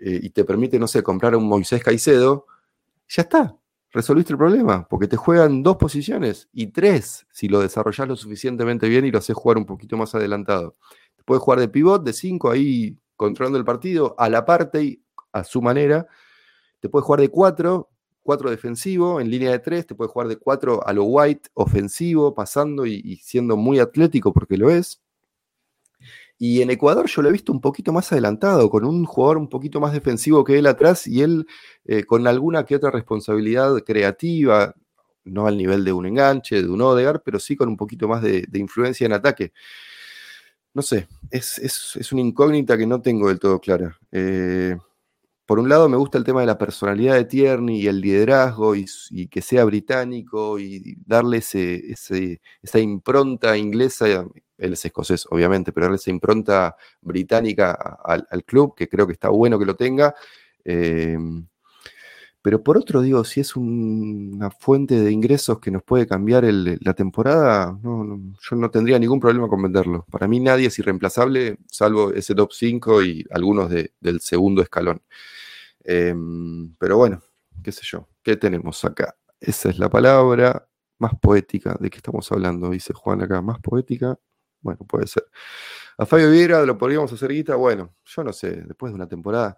eh, y te permite, no sé, comprar un Moisés Caicedo, ya está, resolviste el problema, porque te juegan dos posiciones y tres si lo desarrollas lo suficientemente bien y lo haces jugar un poquito más adelantado. Te puedes jugar de pivot, de cinco, ahí controlando el partido, a la parte y a su manera. Te puedes jugar de cuatro, cuatro defensivo, en línea de tres, te puedes jugar de cuatro a lo white, ofensivo, pasando y siendo muy atlético porque lo es. Y en Ecuador yo lo he visto un poquito más adelantado, con un jugador un poquito más defensivo que él atrás y él eh, con alguna que otra responsabilidad creativa, no al nivel de un enganche, de un Odegar, pero sí con un poquito más de, influencia en ataque. No sé, es, una incógnita que no tengo del todo clara. Eh, por un lado me gusta el tema de la personalidad de Tierney y el liderazgo y, que sea británico y darle esa impronta inglesa él es escocés, obviamente, pero darle esa impronta británica al, club, que creo que está bueno que lo tenga. Em, pero por otro, digo, si es una fuente de ingresos que nos puede cambiar la temporada, yo no tendría ningún problema con venderlo. Para mí nadie es irreemplazable, salvo ese top 5 y algunos del segundo escalón. Em, pero bueno, qué sé yo, ¿qué tenemos acá? Esa es la palabra más poética de que estamos hablando, dice Juan acá, más poética. Bueno, puede ser. A Fabio Vieira lo podríamos hacer guita. Bueno, yo no sé, después de una temporada.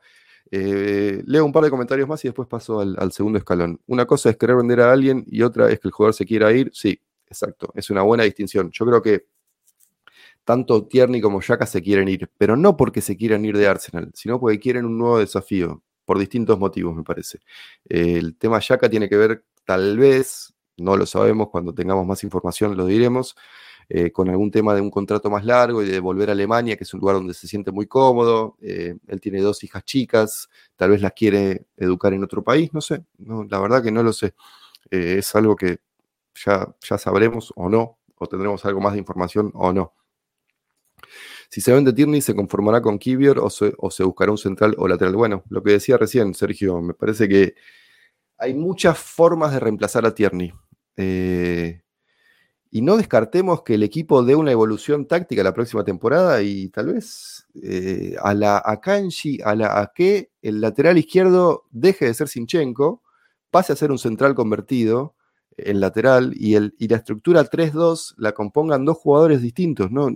Eh, leo un par de comentarios más y después paso al, segundo escalón. Una cosa es querer vender a alguien y otra es que el jugador se quiera ir. Sí, exacto. Es una buena distinción. Yo creo que tanto Tierney como Yaka se quieren ir, pero no porque se quieran ir de Arsenal, sino porque quieren un nuevo desafío, por distintos motivos, me parece. el tema Yaka tiene que ver, tal vez, no lo sabemos, cuando tengamos más información lo diremos, eh, con algún tema de un contrato más largo y de volver a Alemania, que es un lugar donde se siente muy cómodo. Eh, él tiene dos hijas chicas, tal vez las quiere educar en otro país, no sé, la verdad que no lo sé. Eh, es algo que ya, ya sabremos o no, o tendremos algo más de información o no. Si se vende Tierney, ¿se conformará con Kivior o se, o se buscará un central o lateral? Bueno, lo que decía recién, Sergio, me parece que hay muchas formas de reemplazar a Tierney. Y no descartemos que el equipo dé una evolución táctica la próxima temporada y tal vez eh, a la Akanji, a la Ake, el lateral izquierdo deje de ser Sinchenko, pase a ser un central convertido en lateral y, el, y la estructura 3-2 la compongan dos jugadores distintos. ¿no?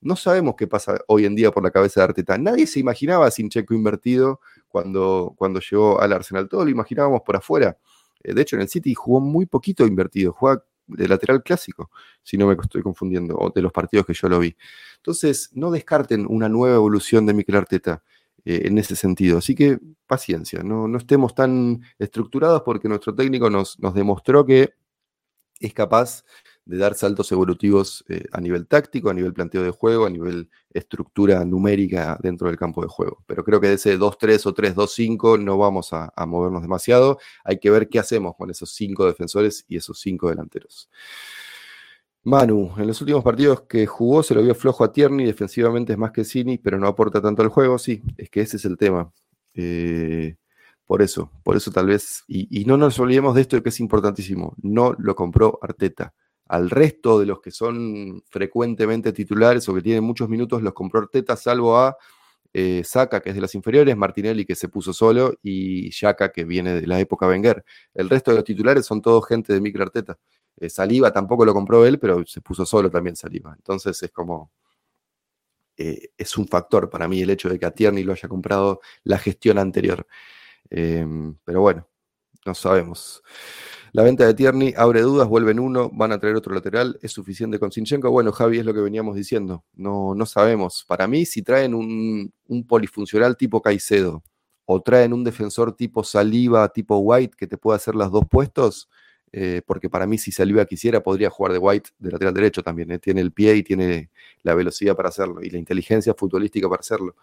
no sabemos qué pasa hoy en día por la cabeza de Arteta. Nadie se imaginaba a Sinchenko invertido cuando, cuando llegó al Arsenal. Todo lo imaginábamos por afuera. Eh, de hecho, en el City jugó muy poquito invertido. Juega de lateral clásico, si no me estoy confundiendo, o de los partidos que yo lo vi. Entonces, no descarten una nueva evolución de Mikel Arteta eh, en ese sentido. Así que paciencia, no, no estemos tan estructurados porque nuestro técnico nos, nos demostró que es capaz de dar saltos evolutivos eh, a nivel táctico, a nivel planteo de juego, a nivel estructura numérica dentro del campo de juego. Pero creo que de ese 2-3 o 3-2-5 no vamos a, movernos demasiado. Hay que ver qué hacemos con esos cinco defensores y esos cinco delanteros. Manu, en los últimos partidos que jugó se lo vio flojo a Tierney, defensivamente es más que Cini, pero no aporta tanto al juego. Sí, es que ese es el tema. Eh, por eso, por eso tal vez, y, y, no nos olvidemos de esto que es importantísimo, no lo compró Arteta al resto de los que son frecuentemente titulares o que tienen muchos minutos los compró Arteta, salvo a eh, Saca, que es de las inferiores, Martinelli, que se puso solo, y Yaka, que viene de la época Wenger. El resto de los titulares son todos gente de Micro Arteta. Eh, Saliva tampoco lo compró él, pero se puso solo también Saliva. Entonces es como. Eh, es un factor para mí el hecho de que a Tierney lo haya comprado la gestión anterior. Em, pero bueno, no sabemos. La venta de Tierney abre dudas, vuelven uno, van a traer otro lateral, ¿es suficiente con Sinchenko? Bueno, Javi, es lo que veníamos diciendo, no, no sabemos. Para mí, si traen un, polifuncional tipo Caicedo o traen un defensor tipo Saliva, tipo White, que te pueda hacer los dos puestos, eh, porque para mí si Saliva quisiera podría jugar de White de lateral derecho también, eh. tiene el pie y tiene la velocidad para hacerlo y la inteligencia futbolística para hacerlo.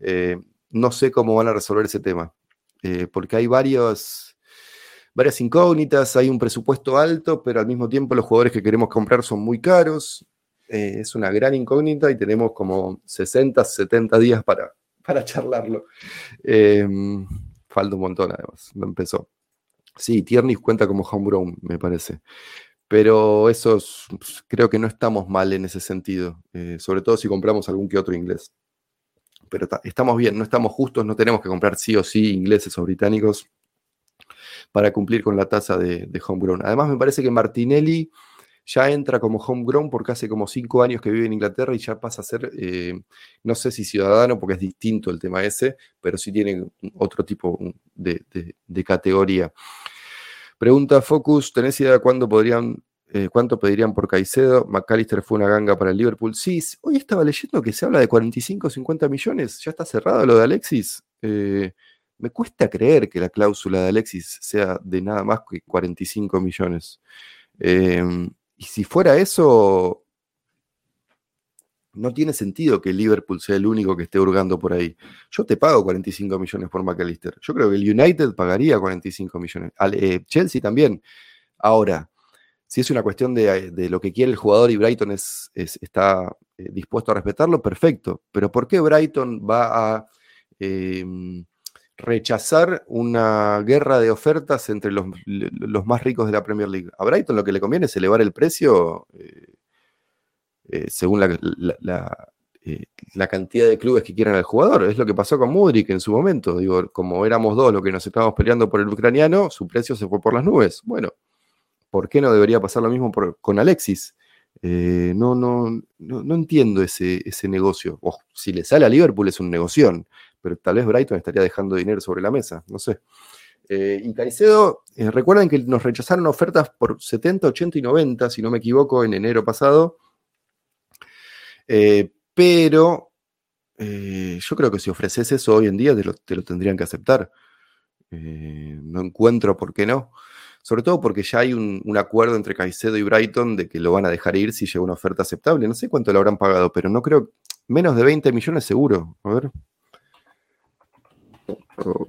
Eh, no sé cómo van a resolver ese tema, porque hay varios varias incógnitas, hay un presupuesto alto, pero al mismo tiempo los jugadores que queremos comprar son muy caros. Eh, es una gran incógnita y tenemos como 60, 70 días para, para charlarlo. Em, falta un montón además, empezó. Sí, Tierney cuenta como homegrown, me parece. Pero eso creo que no estamos mal en ese sentido, eh, sobre todo si compramos algún que otro inglés. Pero estamos bien, no estamos justos, no tenemos que comprar sí o sí ingleses o británicos para cumplir con la tasa de, homegrown. Además, me parece que Martinelli ya entra como homegrown porque hace como cinco años que vive en Inglaterra y ya pasa a ser, eh, no sé si ciudadano, porque es distinto el tema ese, pero sí tiene otro tipo de, categoría. Pregunta Focus, ¿tenés idea de cuándo podrían, eh, cuánto pedirían por Caicedo? McAllister fue una ganga para el Liverpool. Sí, hoy estaba leyendo que se habla de 45 o 50 millones. ¿Ya está cerrado lo de Alexis? Eh, me cuesta creer que la cláusula de Alexis sea de nada más que 45 millones. Y si fuera eso, no tiene sentido que Liverpool sea el único que esté hurgando por ahí. Yo te pago 45 millones por McAllister. Yo creo que el United pagaría 45 millones. Eh, Chelsea también. Ahora, si es una cuestión de, lo que quiere el jugador y Brighton es, está eh, dispuesto a respetarlo, perfecto. Pero ¿por qué Brighton va a em, rechazar una guerra de ofertas entre los, más ricos de la Premier League. A Brighton lo que le conviene es elevar el precio eh, eh, según eh, la, cantidad de clubes que quieran al jugador. Es lo que pasó con Mudrik en su momento. Digo, como éramos dos los que nos estábamos peleando por el ucraniano, su precio se fue por las nubes. Bueno, ¿por qué no debería pasar lo mismo con Alexis? no, no, no, entiendo ese, ese negocio. si le sale a Liverpool es un negocio pero tal vez Brighton estaría dejando dinero sobre la mesa, no sé. Eh, y Caicedo, eh, recuerden que nos rechazaron ofertas por 70, 80 y 90, si no me equivoco, en enero pasado. Eh, pero yo creo que si ofreces eso hoy en día, te lo, tendrían que aceptar. no encuentro por qué no. Sobre todo porque ya hay un, un, acuerdo entre Caicedo y Brighton de que lo van a dejar ir si llega una oferta aceptable. No sé cuánto lo habrán pagado, pero no creo. Menos de 20 millones seguro. A ver. Oh,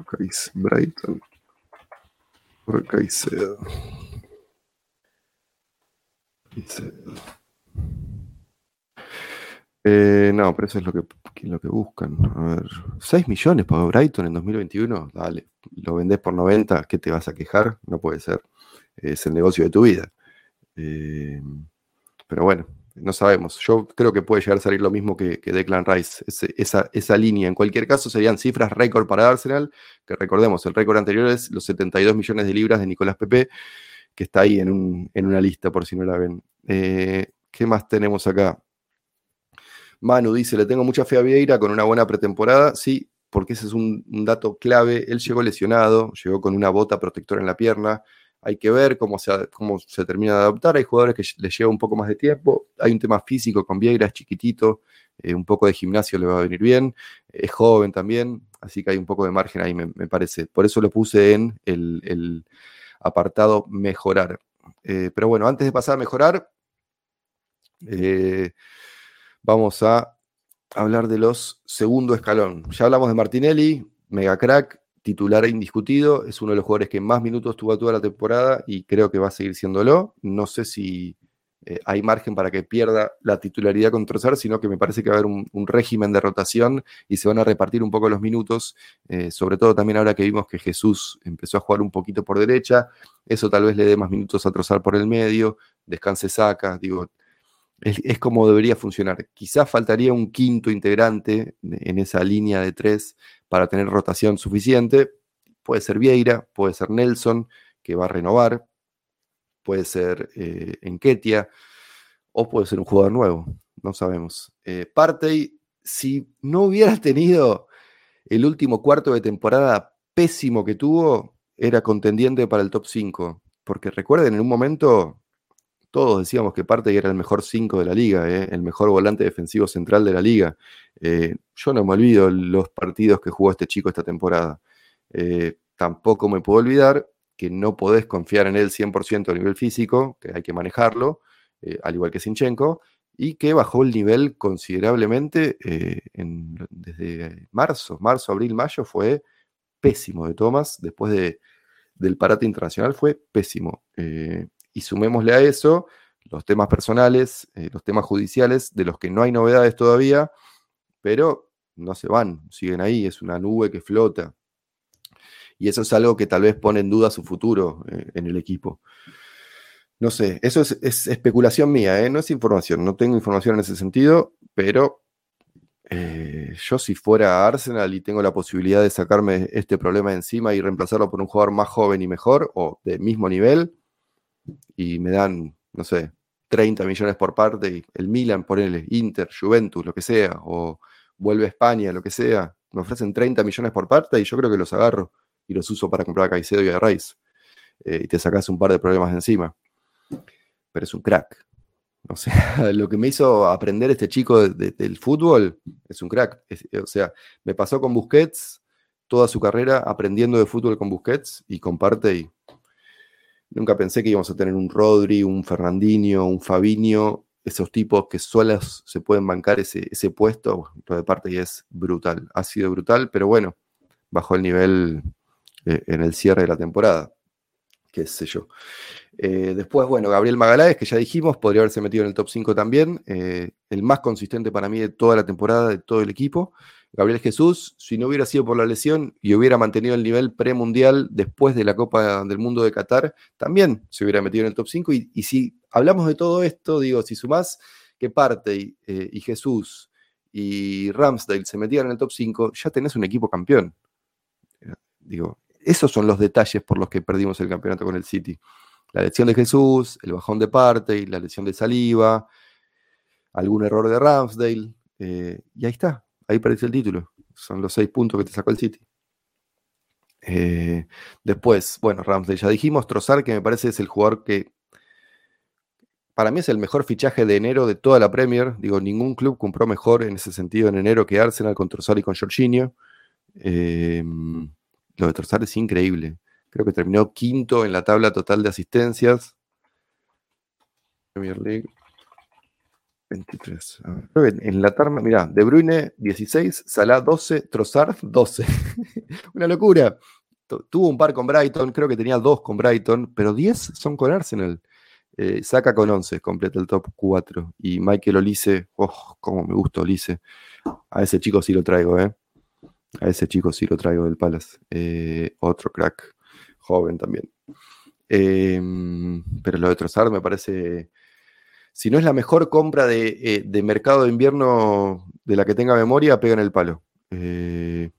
Brighton. Por Caicedo. No, pero eso es lo que, lo que buscan. A ver, 6 millones para Brighton en 2021. Dale, lo vendés por 90, ¿qué te vas a quejar? No puede ser. Es el negocio de tu vida. Eh, pero bueno, no sabemos. Yo creo que puede llegar a salir lo mismo que, Declan Rice, esa, esa, línea. En cualquier caso, serían cifras récord para Arsenal, que recordemos, el récord anterior es los 72 millones de libras de Nicolás Pepe, que está ahí en, una lista por si no la ven. Eh, ¿Qué más tenemos acá? Manu dice, le tengo mucha fe a Vieira con una buena pretemporada. Sí, porque ese es un, un dato clave. Él llegó lesionado, llegó con una bota protectora en la pierna hay que ver cómo se, cómo se termina de adaptar. Hay jugadores que les lleva un poco más de tiempo. Hay un tema físico con Vieira, es chiquitito, eh, un poco de gimnasio le va a venir bien. Es joven también, así que hay un poco de margen ahí, me, parece. Por eso lo puse en el, apartado mejorar. Eh, pero bueno, antes de pasar a mejorar, eh, vamos a hablar de los segundo escalón. Ya hablamos de Martinelli, mega crack, titular indiscutido, es uno de los jugadores que más minutos tuvo toda la temporada y creo que va a seguir siéndolo. No sé si eh, hay margen para que pierda la titularidad con Trossard, sino que me parece que va a haber un, régimen de rotación y se van a repartir un poco los minutos, eh, sobre todo también ahora que vimos que Jesús empezó a jugar un poquito por derecha, eso tal vez le dé más minutos a Trossard por el medio, descanse saca, digo, es, como debería funcionar. Quizás faltaría un quinto integrante en esa línea de tres para tener rotación suficiente. Puede ser Vieira, puede ser Nelson, que va a renovar, puede ser eh, o puede ser un jugador nuevo, no sabemos. Eh, Partey, si no hubiera tenido el último cuarto de temporada pésimo que tuvo, era contendiente para el top 5. Porque recuerden, en un momento todos decíamos que Partey era el mejor 5 de la liga, ¿eh? el mejor volante defensivo central de la liga. Eh, yo no me olvido los partidos que jugó este chico esta temporada. Eh, tampoco me puedo olvidar que no podés confiar en él 100% a nivel físico, que hay que manejarlo, al igual que Sinchenko, y que bajó el nivel considerablemente desde marzo, marzo, abril, mayo, fue pésimo de Thomas, después de, del parate internacional fue pésimo. Y sumémosle a eso los temas personales, eh, los temas judiciales, de los que no hay novedades todavía, pero no se van, siguen ahí, es una nube que flota. Y eso es algo que tal vez pone en duda su futuro eh, en el equipo. No sé, eso es, especulación mía, ¿eh? no es información, no tengo información en ese sentido, pero yo si fuera Arsenal y tengo la posibilidad de sacarme este problema encima y reemplazarlo por un jugador más joven y mejor o de mismo nivel, y me dan, no sé, 30 millones por parte, y el Milan, ponele, Inter, Juventus, lo que sea, o vuelve a España, lo que sea, me ofrecen 30 millones por parte y yo creo que los agarro y los uso para comprar a Caicedo y a Rice. Eh, y te sacas un par de problemas encima. Pero es un crack. O sea, lo que me hizo aprender este chico del fútbol es un crack. o sea, me pasó con Busquets toda su carrera aprendiendo de fútbol con Busquets y comparte y nunca pensé que íbamos a tener un Rodri, un Fernandinho, un Fabinho, esos tipos que solos se pueden bancar ese, ese puesto, lo de parte y es brutal. Ha sido brutal, pero bueno, bajó el nivel eh, en el cierre de la temporada. Qué sé yo. Eh, después, bueno, Gabriel Magaláes, que ya dijimos, podría haberse metido en el top 5 también. Eh, el más consistente para mí de toda la temporada, de todo el equipo. Gabriel Jesús, si no hubiera sido por la lesión y hubiera mantenido el nivel premundial después de la Copa del Mundo de Qatar, también se hubiera metido en el top 5. Y, si hablamos de todo esto, digo, si sumás que Parte eh, y, Jesús y Ramsdale se metían en el top 5, ya tenés un equipo campeón. Digo, esos son los detalles por los que perdimos el campeonato con el City. La lesión de Jesús, el bajón de Parte y la lesión de Saliva, algún error de Ramsdale, eh, y ahí está, ahí perdiste el título. Son los seis puntos que te sacó el City. Eh, después, bueno, Ramsey ya dijimos, Trozar, que me parece es el jugador que para mí es el mejor fichaje de enero de toda la Premier. Digo, ningún club compró mejor en ese sentido en enero que Arsenal con Trozar y con Jorginho. Em, lo de Trozar es increíble. Creo que terminó quinto en la tabla total de asistencias. Premier League. 23. en la tarde, mira, De Bruyne 16, Salah 12, Trossard 12. Una locura. Tuvo un par con Brighton, creo que tenía dos con Brighton, pero 10 son con Arsenal. Eh, saca con 11, completa el top 4. Y Michael Olise, oh, cómo me gusta Olise. A ese chico sí lo traigo, ¿eh? A ese chico sí lo traigo del Palace. Eh, otro crack, joven también. Em, pero lo de Trossard me parece si no es la mejor compra de, eh, mercado de invierno de la que tenga memoria, pega en el palo. Eh,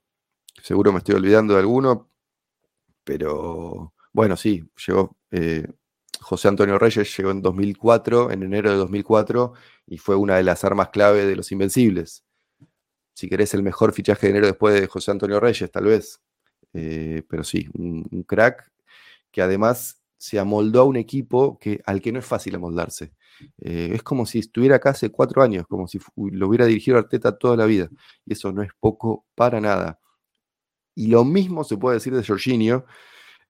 seguro me estoy olvidando de alguno, pero bueno, sí, llegó eh, José Antonio Reyes, llegó en 2004, en enero de 2004, y fue una de las armas clave de los Invencibles. Si querés el mejor fichaje de enero después de José Antonio Reyes, tal vez. pero sí, un, crack que además se amoldó a un equipo que, al que no es fácil amoldarse. Eh, es como si estuviera acá hace cuatro años, como si lo hubiera dirigido Arteta toda la vida. Y eso no es poco para nada. Y lo mismo se puede decir de Jorginho,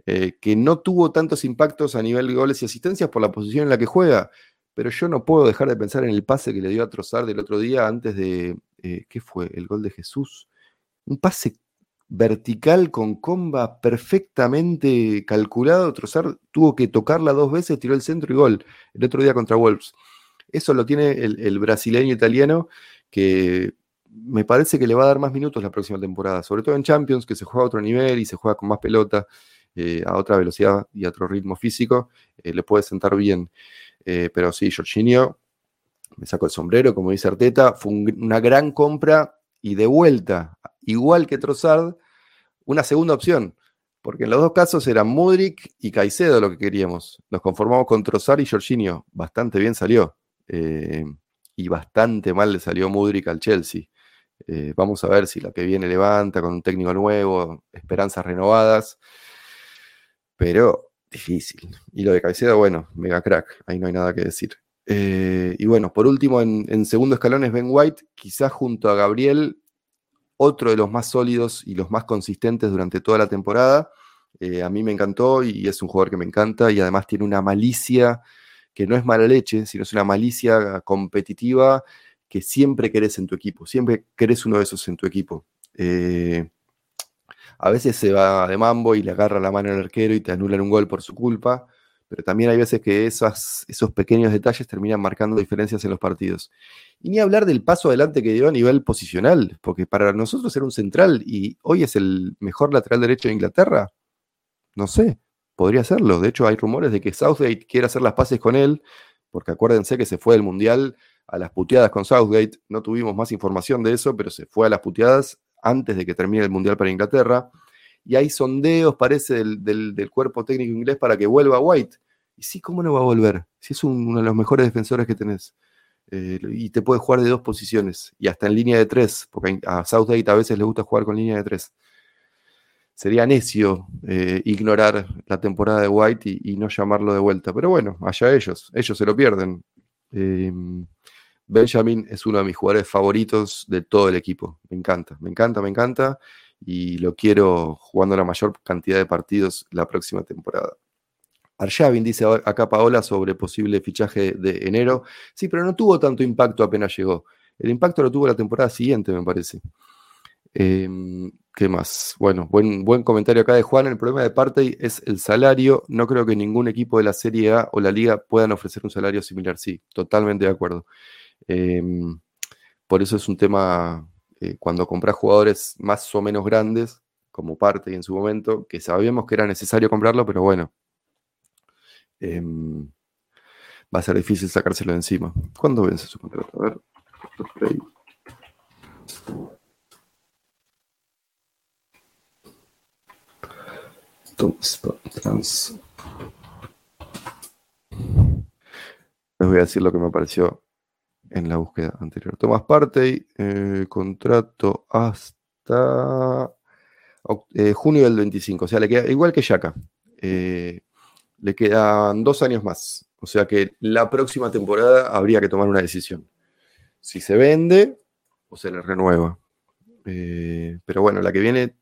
eh, que no tuvo tantos impactos a nivel de goles y asistencias por la posición en la que juega. Pero yo no puedo dejar de pensar en el pase que le dio a Trozar del otro día antes de. Eh, ¿Qué fue? El gol de Jesús. Un pase vertical con comba perfectamente calculado. Trozar tuvo que tocarla dos veces, tiró el centro y gol. El otro día contra Wolves. Eso lo tiene el, brasileño italiano que me parece que le va a dar más minutos la próxima temporada, sobre todo en Champions, que se juega a otro nivel y se juega con más pelota, eh, a otra velocidad y a otro ritmo físico, eh, le puede sentar bien. Eh, pero sí, Jorginho, me saco el sombrero, como dice Arteta, fue una gran compra y de vuelta igual que Trossard, una segunda opción, porque en los dos casos eran Mudrik y Caicedo lo que queríamos. Nos conformamos con Trossard y Jorginho. Bastante bien salió. Eh, y bastante mal le salió Mudrik al Chelsea. Eh, vamos a ver si la que viene levanta con un técnico nuevo, esperanzas renovadas. Pero difícil. Y lo de Caicedo, bueno, mega crack. Ahí no hay nada que decir. Eh, y bueno, por último, en, en, segundo escalón es Ben White, quizás junto a Gabriel otro de los más sólidos y los más consistentes durante toda la temporada. Eh, a mí me encantó y es un jugador que me encanta y además tiene una malicia que no es mala leche, sino es una malicia competitiva que siempre querés en tu equipo, siempre querés uno de esos en tu equipo. Eh, a veces se va de mambo y le agarra la mano al arquero y te anulan un gol por su culpa, pero también hay veces que esos pequeños detalles terminan marcando diferencias en los partidos. Y ni hablar del paso adelante que dio a nivel posicional, porque para nosotros era un central y hoy es el mejor lateral derecho de Inglaterra. No sé, podría hacerlo. De hecho, hay rumores de que Southgate quiere hacer las paces con él, porque acuérdense que se fue del Mundial a las puteadas con Southgate. No tuvimos más información de eso, pero se fue a las puteadas antes de que termine el Mundial para Inglaterra. Y hay sondeos, parece, del, cuerpo técnico inglés para que vuelva White. Y sí, ¿cómo no va a volver? Si es uno de los mejores defensores que tenés. Eh, y te puede jugar de dos posiciones y hasta en línea de tres, porque a Southgate a veces le gusta jugar con línea de tres. Sería necio eh, ignorar la temporada de White y, no llamarlo de vuelta, pero bueno, allá ellos, ellos se lo pierden. Em, Benjamin es uno de mis jugadores favoritos de todo el equipo, me encanta, me encanta, me encanta y lo quiero jugando la mayor cantidad de partidos la próxima temporada. Arshavin dice acá Paola sobre posible fichaje de enero. Sí, pero no tuvo tanto impacto apenas llegó. El impacto lo tuvo la temporada siguiente, me parece. Em, ¿Qué más? Bueno, buen, buen comentario acá de Juan. El problema de Partey es el salario. No creo que ningún equipo de la Serie A o la Liga puedan ofrecer un salario similar. Sí, totalmente de acuerdo. Em, por eso es un tema, eh, cuando compras jugadores más o menos grandes, como Partey en su momento, que sabíamos que era necesario comprarlo, pero bueno, Em, va a ser difícil sacárselo de encima. ¿Cuándo vence su contrato? A ver. Trans. Les voy a decir lo que me pareció en la búsqueda anterior. Tomás Partey, eh, contrato hasta eh, junio del 25, o sea, le queda igual que Yaka. Eh, le quedan dos años más. O sea que la próxima temporada habría que tomar una decisión. Si se vende o se le renueva. Pero bueno, la que viene,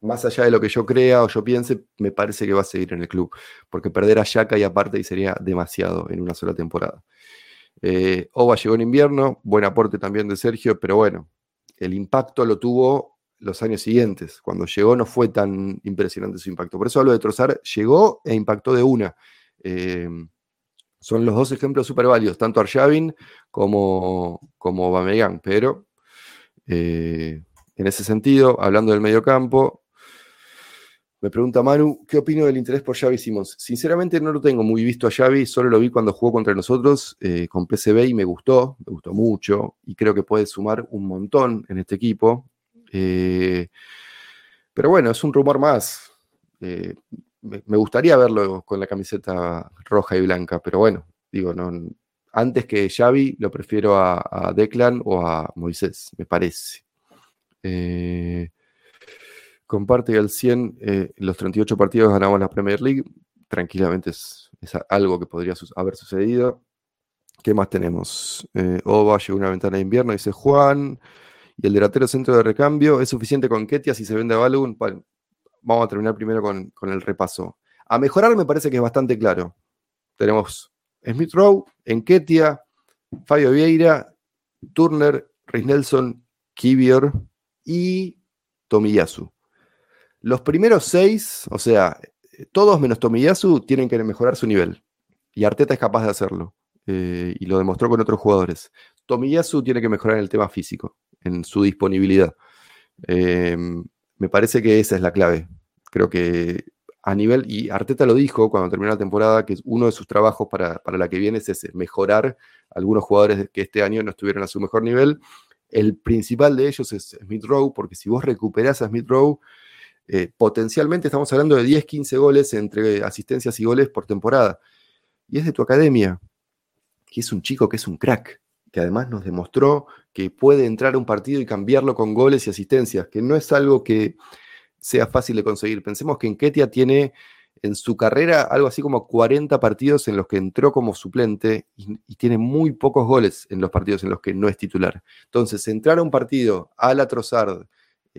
más allá de lo que yo crea o yo piense, me parece que va a seguir en el club. Porque perder a Yaka y aparte sería demasiado en una sola temporada. Eh, Oba llegó en invierno, buen aporte también de Sergio, pero bueno, el impacto lo tuvo los años siguientes. Cuando llegó no fue tan impresionante su impacto. Por eso hablo de Trozar, llegó e impactó de una. Eh, son los dos ejemplos súper válidos, tanto Arjavin como, como Bamegan, pero eh, en ese sentido, hablando del medio campo, me pregunta Manu, ¿qué opino del interés por Xavi Simons? Sinceramente no lo tengo muy visto a Xavi, solo lo vi cuando jugó contra nosotros eh, con PCB y me gustó, me gustó mucho y creo que puede sumar un montón en este equipo. Eh, pero bueno, es un rumor más. Eh, me, gustaría verlo con la camiseta roja y blanca, pero bueno, digo, no, antes que Xavi lo prefiero a, Declan o a Moisés, me parece. Comparte al 100 los 38 partidos ganamos la Premier League. Tranquilamente es, algo que podría haber sucedido. ¿Qué más tenemos? Oba llegó una ventana de invierno, dice Juan y el delantero centro de recambio es suficiente con Ketia si se vende a vamos a terminar primero con, el repaso. A mejorar me parece que es bastante claro. Tenemos Smith Rowe, Enketia, Fabio Vieira, Turner, Rhys Nelson, Kivior y Tomiyasu. Los primeros seis, o sea, todos menos Tomiyasu, tienen que mejorar su nivel. Y Arteta es capaz de hacerlo. Eh, y lo demostró con otros jugadores. Tomiyasu tiene que mejorar en el tema físico en su disponibilidad. Em, me parece que esa es la clave. Creo que a nivel, y Arteta lo dijo cuando terminó la temporada, que uno de sus trabajos para, la que viene es ese, mejorar algunos jugadores que este año no estuvieron a su mejor nivel. El principal de ellos es Smith Rowe, porque si vos recuperás a Smith Rowe, eh, potencialmente estamos hablando de 10, 15 goles entre asistencias y goles por temporada. Y es de tu academia. Y es un chico que es un crack que además nos demostró que puede entrar a un partido y cambiarlo con goles y asistencias, que no es algo que sea fácil de conseguir. Pensemos que Enketia tiene en su carrera algo así como 40 partidos en los que entró como suplente y, tiene muy pocos goles en los partidos en los que no es titular. Entonces, entrar a un partido a la eh,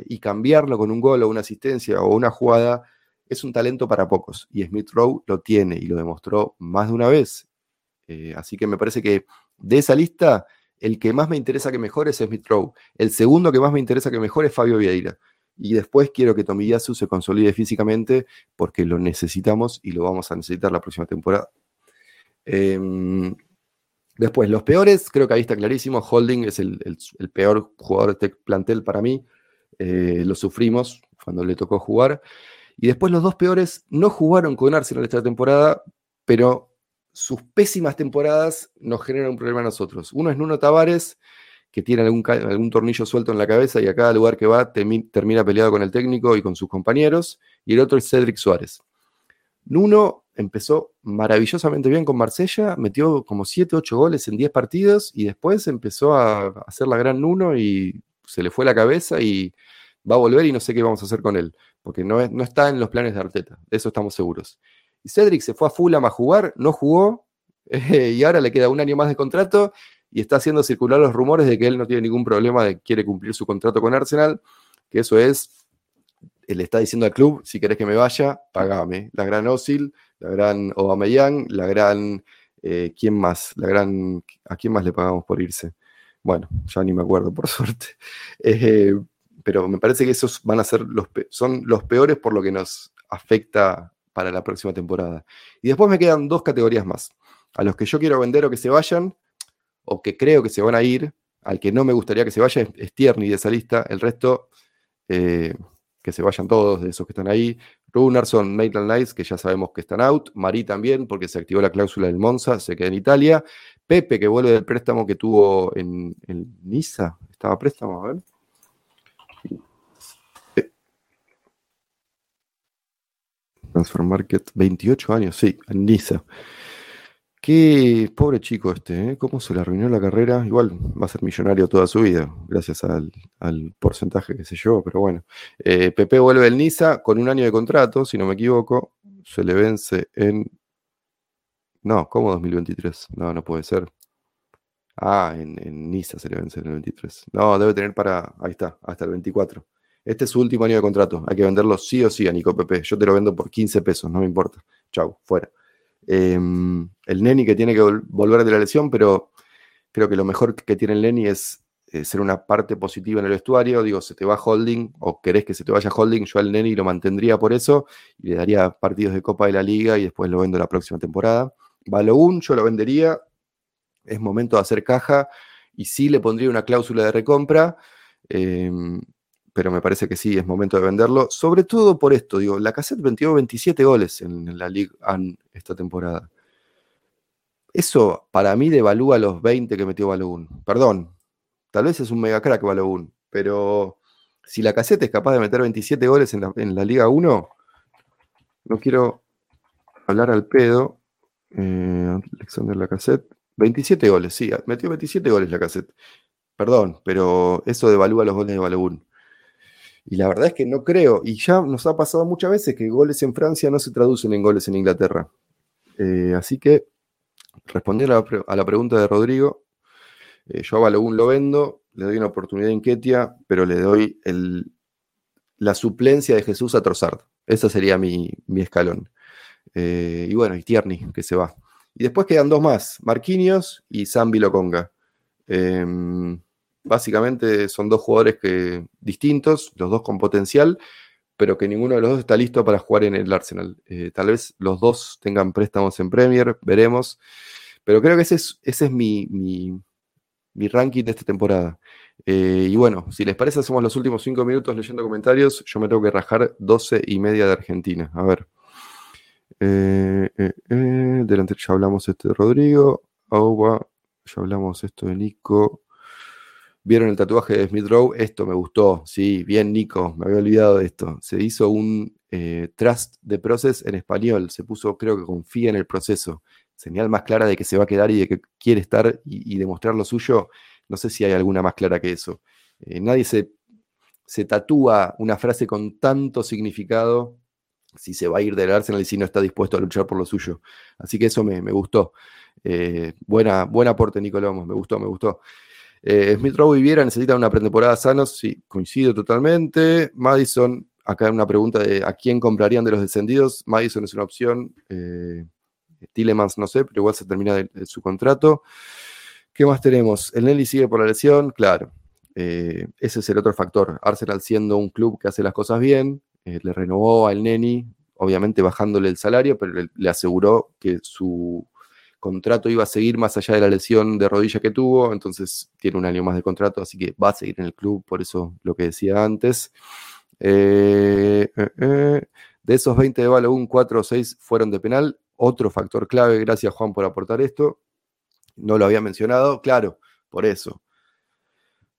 y cambiarlo con un gol o una asistencia o una jugada es un talento para pocos. Y Smith Rowe lo tiene y lo demostró más de una vez. Eh, así que me parece que de esa lista, el que más me interesa que mejore es Smith Rowe. El segundo que más me interesa que mejore es Fabio Vieira. Y después quiero que Tomiyasu se consolide físicamente porque lo necesitamos y lo vamos a necesitar la próxima temporada. Em, después, los peores, creo que ahí está clarísimo. Holding es el, peor jugador de plantel para mí. Eh, lo sufrimos cuando le tocó jugar. Y después los dos peores no jugaron con Arsenal esta temporada, pero sus pésimas temporadas nos generan un problema a nosotros. Uno es Nuno Tavares, que tiene algún, algún tornillo suelto en la cabeza y a cada lugar que va termina peleado con el técnico y con sus compañeros. Y el otro es Cedric Suárez. Nuno empezó maravillosamente bien con Marsella, metió como 7, 8 goles en 10 partidos y después empezó a hacer la gran Nuno y se le fue la cabeza y va a volver y no sé qué vamos a hacer con él, porque no, no está en los planes de Arteta, de eso estamos seguros. Y Cedric se fue a Fulham a jugar, no jugó y ahora le queda un año más de contrato y está haciendo circular los rumores de que él no tiene ningún problema de que quiere cumplir su contrato con Arsenal, que eso es, él está diciendo al club, si querés que me vaya, pagame. La gran Osil, la gran Aubameyang, la gran, eh, ¿quién más? La gran, ¿a quién más le pagamos por irse? Bueno, ya ni me acuerdo, por suerte. Eh, pero me parece que esos van a ser los, son los peores por lo que nos afecta para la próxima temporada. Y después me quedan dos categorías más. A los que yo quiero vender o que se vayan, o que creo que se van a ir, al que no me gustaría que se vaya es, Tierney de esa lista, el resto eh, que se vayan todos de esos que están ahí. Runarsson, Maitland Nice, que ya sabemos que están out. Marí también, porque se activó la cláusula del Monza, se queda en Italia. Pepe, que vuelve del préstamo que tuvo en, Niza. ¿Estaba préstamo? A ver. Transfer Market, 28 años, sí, en Niza. Qué pobre chico este, ¿eh? ¿Cómo se le arruinó la carrera? Igual va a ser millonario toda su vida, gracias al, porcentaje que se llevó, pero bueno. Eh, Pepe vuelve el Niza con un año de contrato, si no me equivoco. Se le vence en. No, ¿cómo 2023? No, no puede ser. Ah, en, en Niza se le vence en el 23. No, debe tener para. Ahí está, hasta el 24. Este es su último año de contrato. Hay que venderlo sí o sí a Nico Pepe. Yo te lo vendo por 15 pesos, no me importa. Chau, fuera. Em, el Neni que tiene que volver de la lesión, pero creo que lo mejor que tiene el Neni es eh, ser una parte positiva en el vestuario. Digo, se te va Holding o querés que se te vaya Holding, yo al Neni lo mantendría por eso y le daría partidos de Copa de la Liga y después lo vendo la próxima temporada. Balogun yo lo vendería, es momento de hacer caja y sí le pondría una cláusula de recompra. Em, pero me parece que sí, es momento de venderlo. Sobre todo por esto, digo, la cassette 22 27 goles en, la Liga esta temporada. Eso para mí devalúa los 20 que metió Balogun. Perdón, tal vez es un mega crack Balogun, pero si la cassette es capaz de meter 27 goles en la, Liga 1, no quiero hablar al pedo. Eh, Alexander la cassette. 27 goles, sí, metió 27 goles la cassette. Perdón, pero eso devalúa los goles de Balogun. Y la verdad es que no creo, y ya nos ha pasado muchas veces que goles en Francia no se traducen en goles en Inglaterra. Eh, así que, respondiendo a la, pregunta de Rodrigo, eh, yo a Balogun lo vendo, le doy una oportunidad en Ketia, pero le doy la suplencia de Jesús a Trossard. Ese sería mi, escalón. Eh, y bueno, y Tierney, que se va. Y después quedan dos más, Marquinhos y Zambi Loconga. Em, Básicamente son dos jugadores que, distintos, los dos con potencial, pero que ninguno de los dos está listo para jugar en el Arsenal. Eh, tal vez los dos tengan préstamos en Premier, veremos. Pero creo que ese es, mi, ranking de esta temporada. Eh, y bueno, si les parece, hacemos los últimos cinco minutos leyendo comentarios. Yo me tengo que rajar 12 y media de Argentina. A ver. Eh, delante ya hablamos este de Rodrigo. Auba, ya hablamos esto de Nico. Vieron el tatuaje de Smith Rowe, esto me gustó, sí, bien Nico, me había olvidado de esto. Se hizo un eh, Trust de Process en español, se puso, creo que confía en el proceso. Señal más clara de que se va a quedar y de que quiere estar y, demostrar lo suyo. No sé si hay alguna más clara que eso. Eh, nadie se, se tatúa una frase con tanto significado si se va a ir del Arsenal y si no está dispuesto a luchar por lo suyo. Así que eso me, gustó. Eh, buena, buen aporte, Nico me gustó, me gustó. Eh, Smith Rowe y Viera necesitan una pretemporada sanos, sí, coincido totalmente. Madison, acá una pregunta de a quién comprarían de los descendidos. Madison es una opción. Eh, Tillemans no sé, pero igual se termina su contrato. ¿Qué más tenemos? El Nelly sigue por la lesión, claro. Eh, ese es el otro factor. Arsenal siendo un club que hace las cosas bien, le renovó al Neni, obviamente bajándole el salario, pero le aseguró que su contrato iba a seguir más allá de la lesión de rodilla que tuvo, entonces tiene un año más de contrato, así que va a seguir en el club, por eso lo que decía antes. Eh, eh, eh. De esos 20 de Balogun, 4 o 6 fueron de penal. Otro factor clave, gracias Juan por aportar esto. No lo había mencionado, claro, por eso.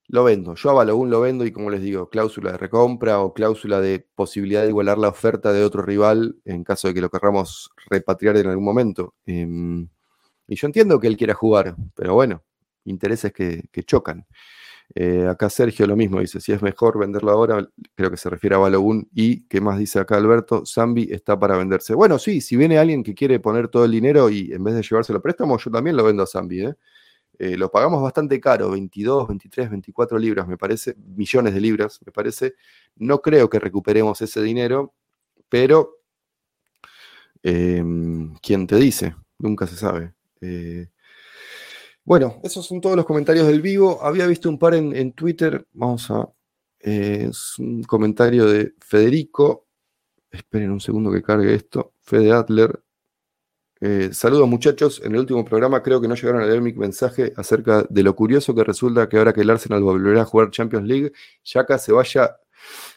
Lo vendo. Yo a Balogun lo vendo y como les digo, cláusula de recompra o cláusula de posibilidad de igualar la oferta de otro rival en caso de que lo querramos repatriar en algún momento. Y yo entiendo que él quiera jugar, pero bueno, intereses que, chocan. Eh, acá Sergio lo mismo dice, si es mejor venderlo ahora, creo que se refiere a Balogun. Y, ¿qué más dice acá Alberto? Zambi está para venderse. Bueno, sí, si viene alguien que quiere poner todo el dinero y en vez de llevárselo a préstamo, yo también lo vendo a Zambi. ¿eh? Eh, lo pagamos bastante caro, 22, 23, 24 libras, me parece, millones de libras, me parece. No creo que recuperemos ese dinero, pero em, ¿quién te dice? Nunca se sabe. Bueno, esos son todos los comentarios del vivo. Había visto un par en, Twitter. Vamos a. Eh, es un comentario de Federico. Esperen un segundo que cargue esto. Fede Adler. Eh, saludos muchachos. En el último programa creo que no llegaron a leer mi mensaje acerca de lo curioso que resulta que ahora que el Arsenal volverá a jugar Champions League, Yaka se vaya.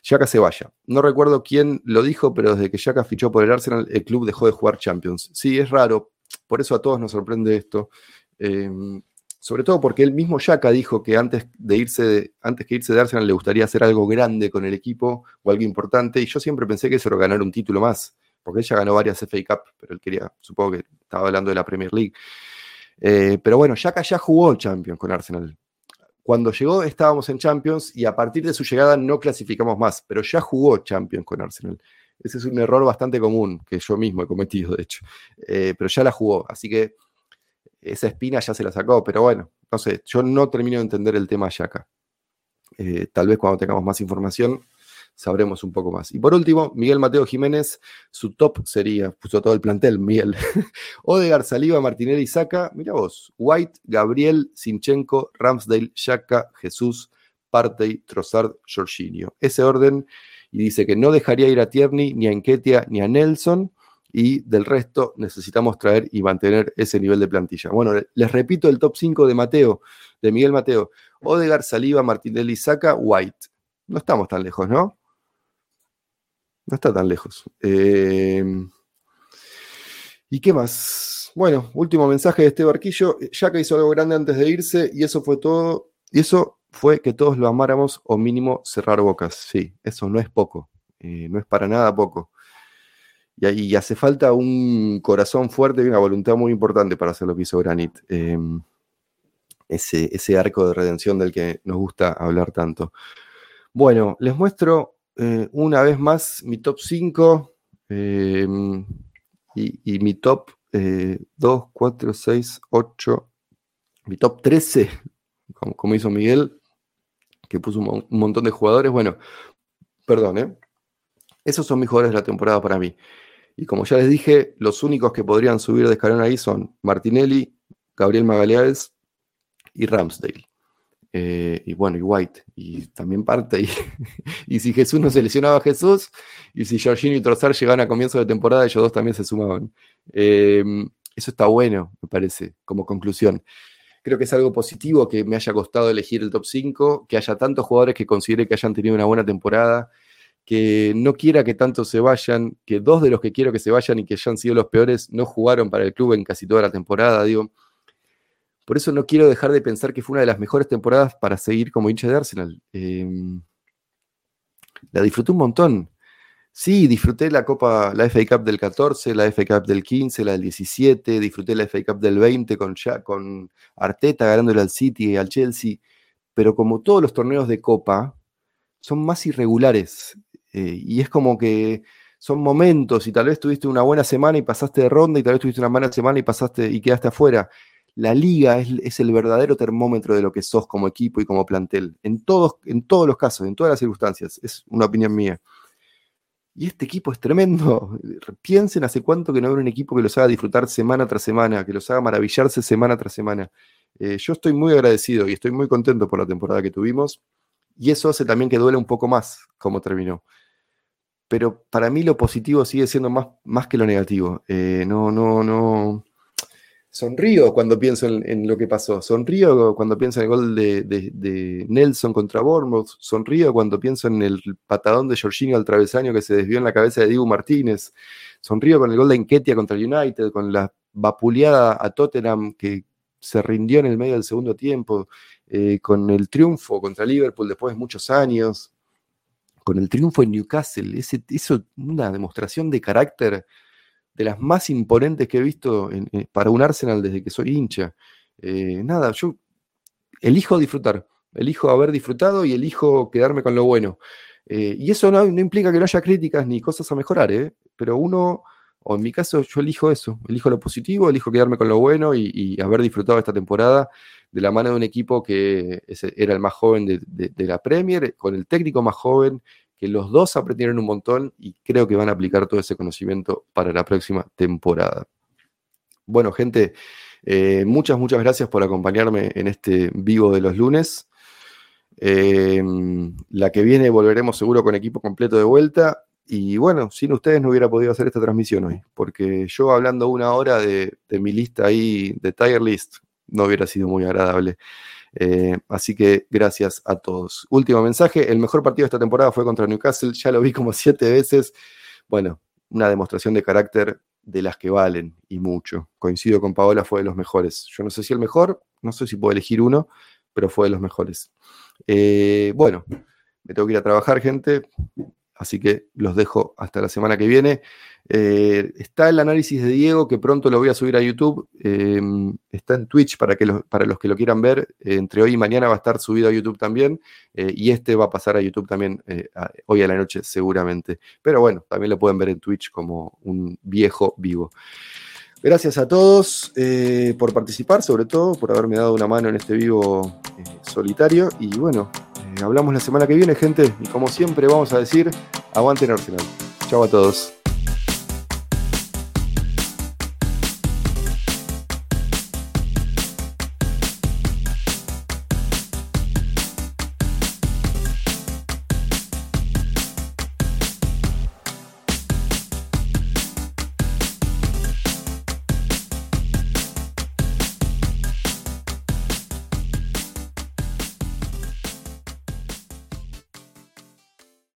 Se vaya. No recuerdo quién lo dijo, pero desde que Yaka fichó por el Arsenal, el club dejó de jugar Champions. Sí, es raro. Por eso a todos nos sorprende esto. Em, sobre todo porque él mismo Yaka dijo que antes de irse antes que irse de Arsenal le gustaría hacer algo grande con el equipo o algo importante y yo siempre pensé que eso era ganar un título más porque él ya ganó varias FA Cup pero él quería supongo que estaba hablando de la Premier League eh, pero bueno Yaka ya jugó Champions con Arsenal cuando llegó estábamos en Champions y a partir de su llegada no clasificamos más pero ya jugó Champions con Arsenal ese es un error bastante común que yo mismo he cometido de hecho eh, pero ya la jugó así que esa espina ya se la sacó, pero bueno, no sé, yo no termino de entender el tema Yaka. Eh, tal vez cuando tengamos más información sabremos un poco más. Y por último, Miguel Mateo Jiménez, su top sería, puso todo el plantel, Miguel. Odegar, Saliva, Martinelli, Saca, mira vos, White, Gabriel, Sinchenko, Ramsdale, Yaka, Jesús, Partey, Trossard, Jorginho. Ese orden, y dice que no dejaría ir a Tierney, ni a Enquetia, ni a Nelson, y del resto necesitamos traer y mantener ese nivel de plantilla. Bueno, les repito el top 5 de Mateo, de Miguel Mateo. Odegar, Saliva, Martinelli, Saca, White. No estamos tan lejos, ¿no? No está tan lejos. Eh, ¿Y qué más? Bueno, último mensaje de este barquillo. Ya que hizo algo grande antes de irse y eso fue todo. Y eso fue que todos lo amáramos o mínimo cerrar bocas. Sí, eso no es poco. Eh, no es para nada poco. Y, hace falta un corazón fuerte y una voluntad muy importante para hacer lo que hizo Granit. Em, ese, ese, arco de redención del que nos gusta hablar tanto. Bueno, les muestro eh, una vez más mi top 5 em, y, mi top 2, 4, 6, 8, mi top 13, como, hizo Miguel, que puso un, montón de jugadores. Bueno, perdón, ¿eh? Esos son mis jugadores de la temporada para mí. Y como ya les dije, los únicos que podrían subir de escalón ahí son Martinelli, Gabriel Magaleaes y Ramsdale. Eh, y bueno, y White, y también parte. Y, si Jesús no se lesionaba a Jesús, y si Jorginho y Trossard llegaban a comienzo de temporada, ellos dos también se sumaban. Eh, eso está bueno, me parece, como conclusión. Creo que es algo positivo que me haya costado elegir el top 5, que haya tantos jugadores que considere que hayan tenido una buena temporada, que no quiera que tantos se vayan, que dos de los que quiero que se vayan y que ya han sido los peores no jugaron para el club en casi toda la temporada, digo. Por eso no quiero dejar de pensar que fue una de las mejores temporadas para seguir como hincha de Arsenal. Em, la disfruté un montón. Sí, disfruté la Copa, la FA Cup del 14, la FA Cup del 15, la del 17, disfruté la FA Cup del 20 con, con Arteta ganándole al City y al Chelsea, pero como todos los torneos de Copa, son más irregulares. Eh, y es como que son momentos y tal vez tuviste una buena semana y pasaste de ronda y tal vez tuviste una mala semana y pasaste y quedaste afuera. La liga es, el verdadero termómetro de lo que sos como equipo y como plantel. En todos, en todos los casos, en todas las circunstancias. Es una opinión mía. Y este equipo es tremendo. Piensen hace cuánto que no habrá un equipo que los haga disfrutar semana tras semana, que los haga maravillarse semana tras semana. Eh, yo estoy muy agradecido y estoy muy contento por la temporada que tuvimos. Y eso hace también que duele un poco más cómo terminó pero para mí lo positivo sigue siendo más, más que lo negativo. Eh, no, no, no. Sonrío cuando pienso en, lo que pasó, sonrío cuando pienso en el gol de, Nelson contra Bournemouth, sonrío cuando pienso en el patadón de Jorginho al travesaño que se desvió en la cabeza de Diego Martínez, sonrío con el gol de Enquetia contra el United, con la vapuleada a Tottenham que se rindió en el medio del segundo tiempo, eh, con el triunfo contra Liverpool después de muchos años, con el triunfo en Newcastle, ese, eso, una demostración de carácter de las más imponentes que he visto eh, para un Arsenal desde que soy hincha. Eh, nada, yo elijo disfrutar, elijo haber disfrutado y elijo quedarme con lo bueno. Eh, y eso no, implica que no haya críticas ni cosas a mejorar, pero uno, o en mi caso, yo elijo eso, elijo lo positivo, elijo quedarme con lo bueno y, haber disfrutado esta temporada de la mano de un equipo que era el más joven de la Premier, con el técnico más joven que los dos aprendieron un montón y creo que van a aplicar todo ese conocimiento para la próxima temporada. Bueno, gente, eh, muchas, muchas gracias por acompañarme en este vivo de los lunes. Eh, la que viene volveremos seguro con equipo completo de vuelta. Y bueno, sin ustedes no hubiera podido hacer esta transmisión hoy, porque yo hablando una hora de, mi lista ahí, de Tiger List, no hubiera sido muy agradable. Eh, así que gracias a todos. Último mensaje, el mejor partido de esta temporada fue contra Newcastle, ya lo vi como siete veces. Bueno, una demostración de carácter de las que valen y mucho. Coincido con Paola, fue de los mejores. Yo no sé si el mejor, no sé si puedo elegir uno, pero fue de los mejores. Eh, bueno, me tengo que ir a trabajar, gente. Así que los dejo hasta la semana que viene. Eh, está el análisis de Diego, que pronto lo voy a subir a YouTube. Em, está en Twitch para, que para los que lo quieran ver. Eh, entre hoy y mañana va a estar subido a YouTube también. Eh, y este va a pasar a YouTube también hoy a la noche, seguramente. Pero bueno, también lo pueden ver en Twitch como un viejo vivo. Gracias a todos por participar, sobre todo por haberme dado una mano en este vivo solitario. Y bueno, hablamos la semana que viene, gente. Y como siempre, vamos a decir, aguanten Arsenal. Chao a todos.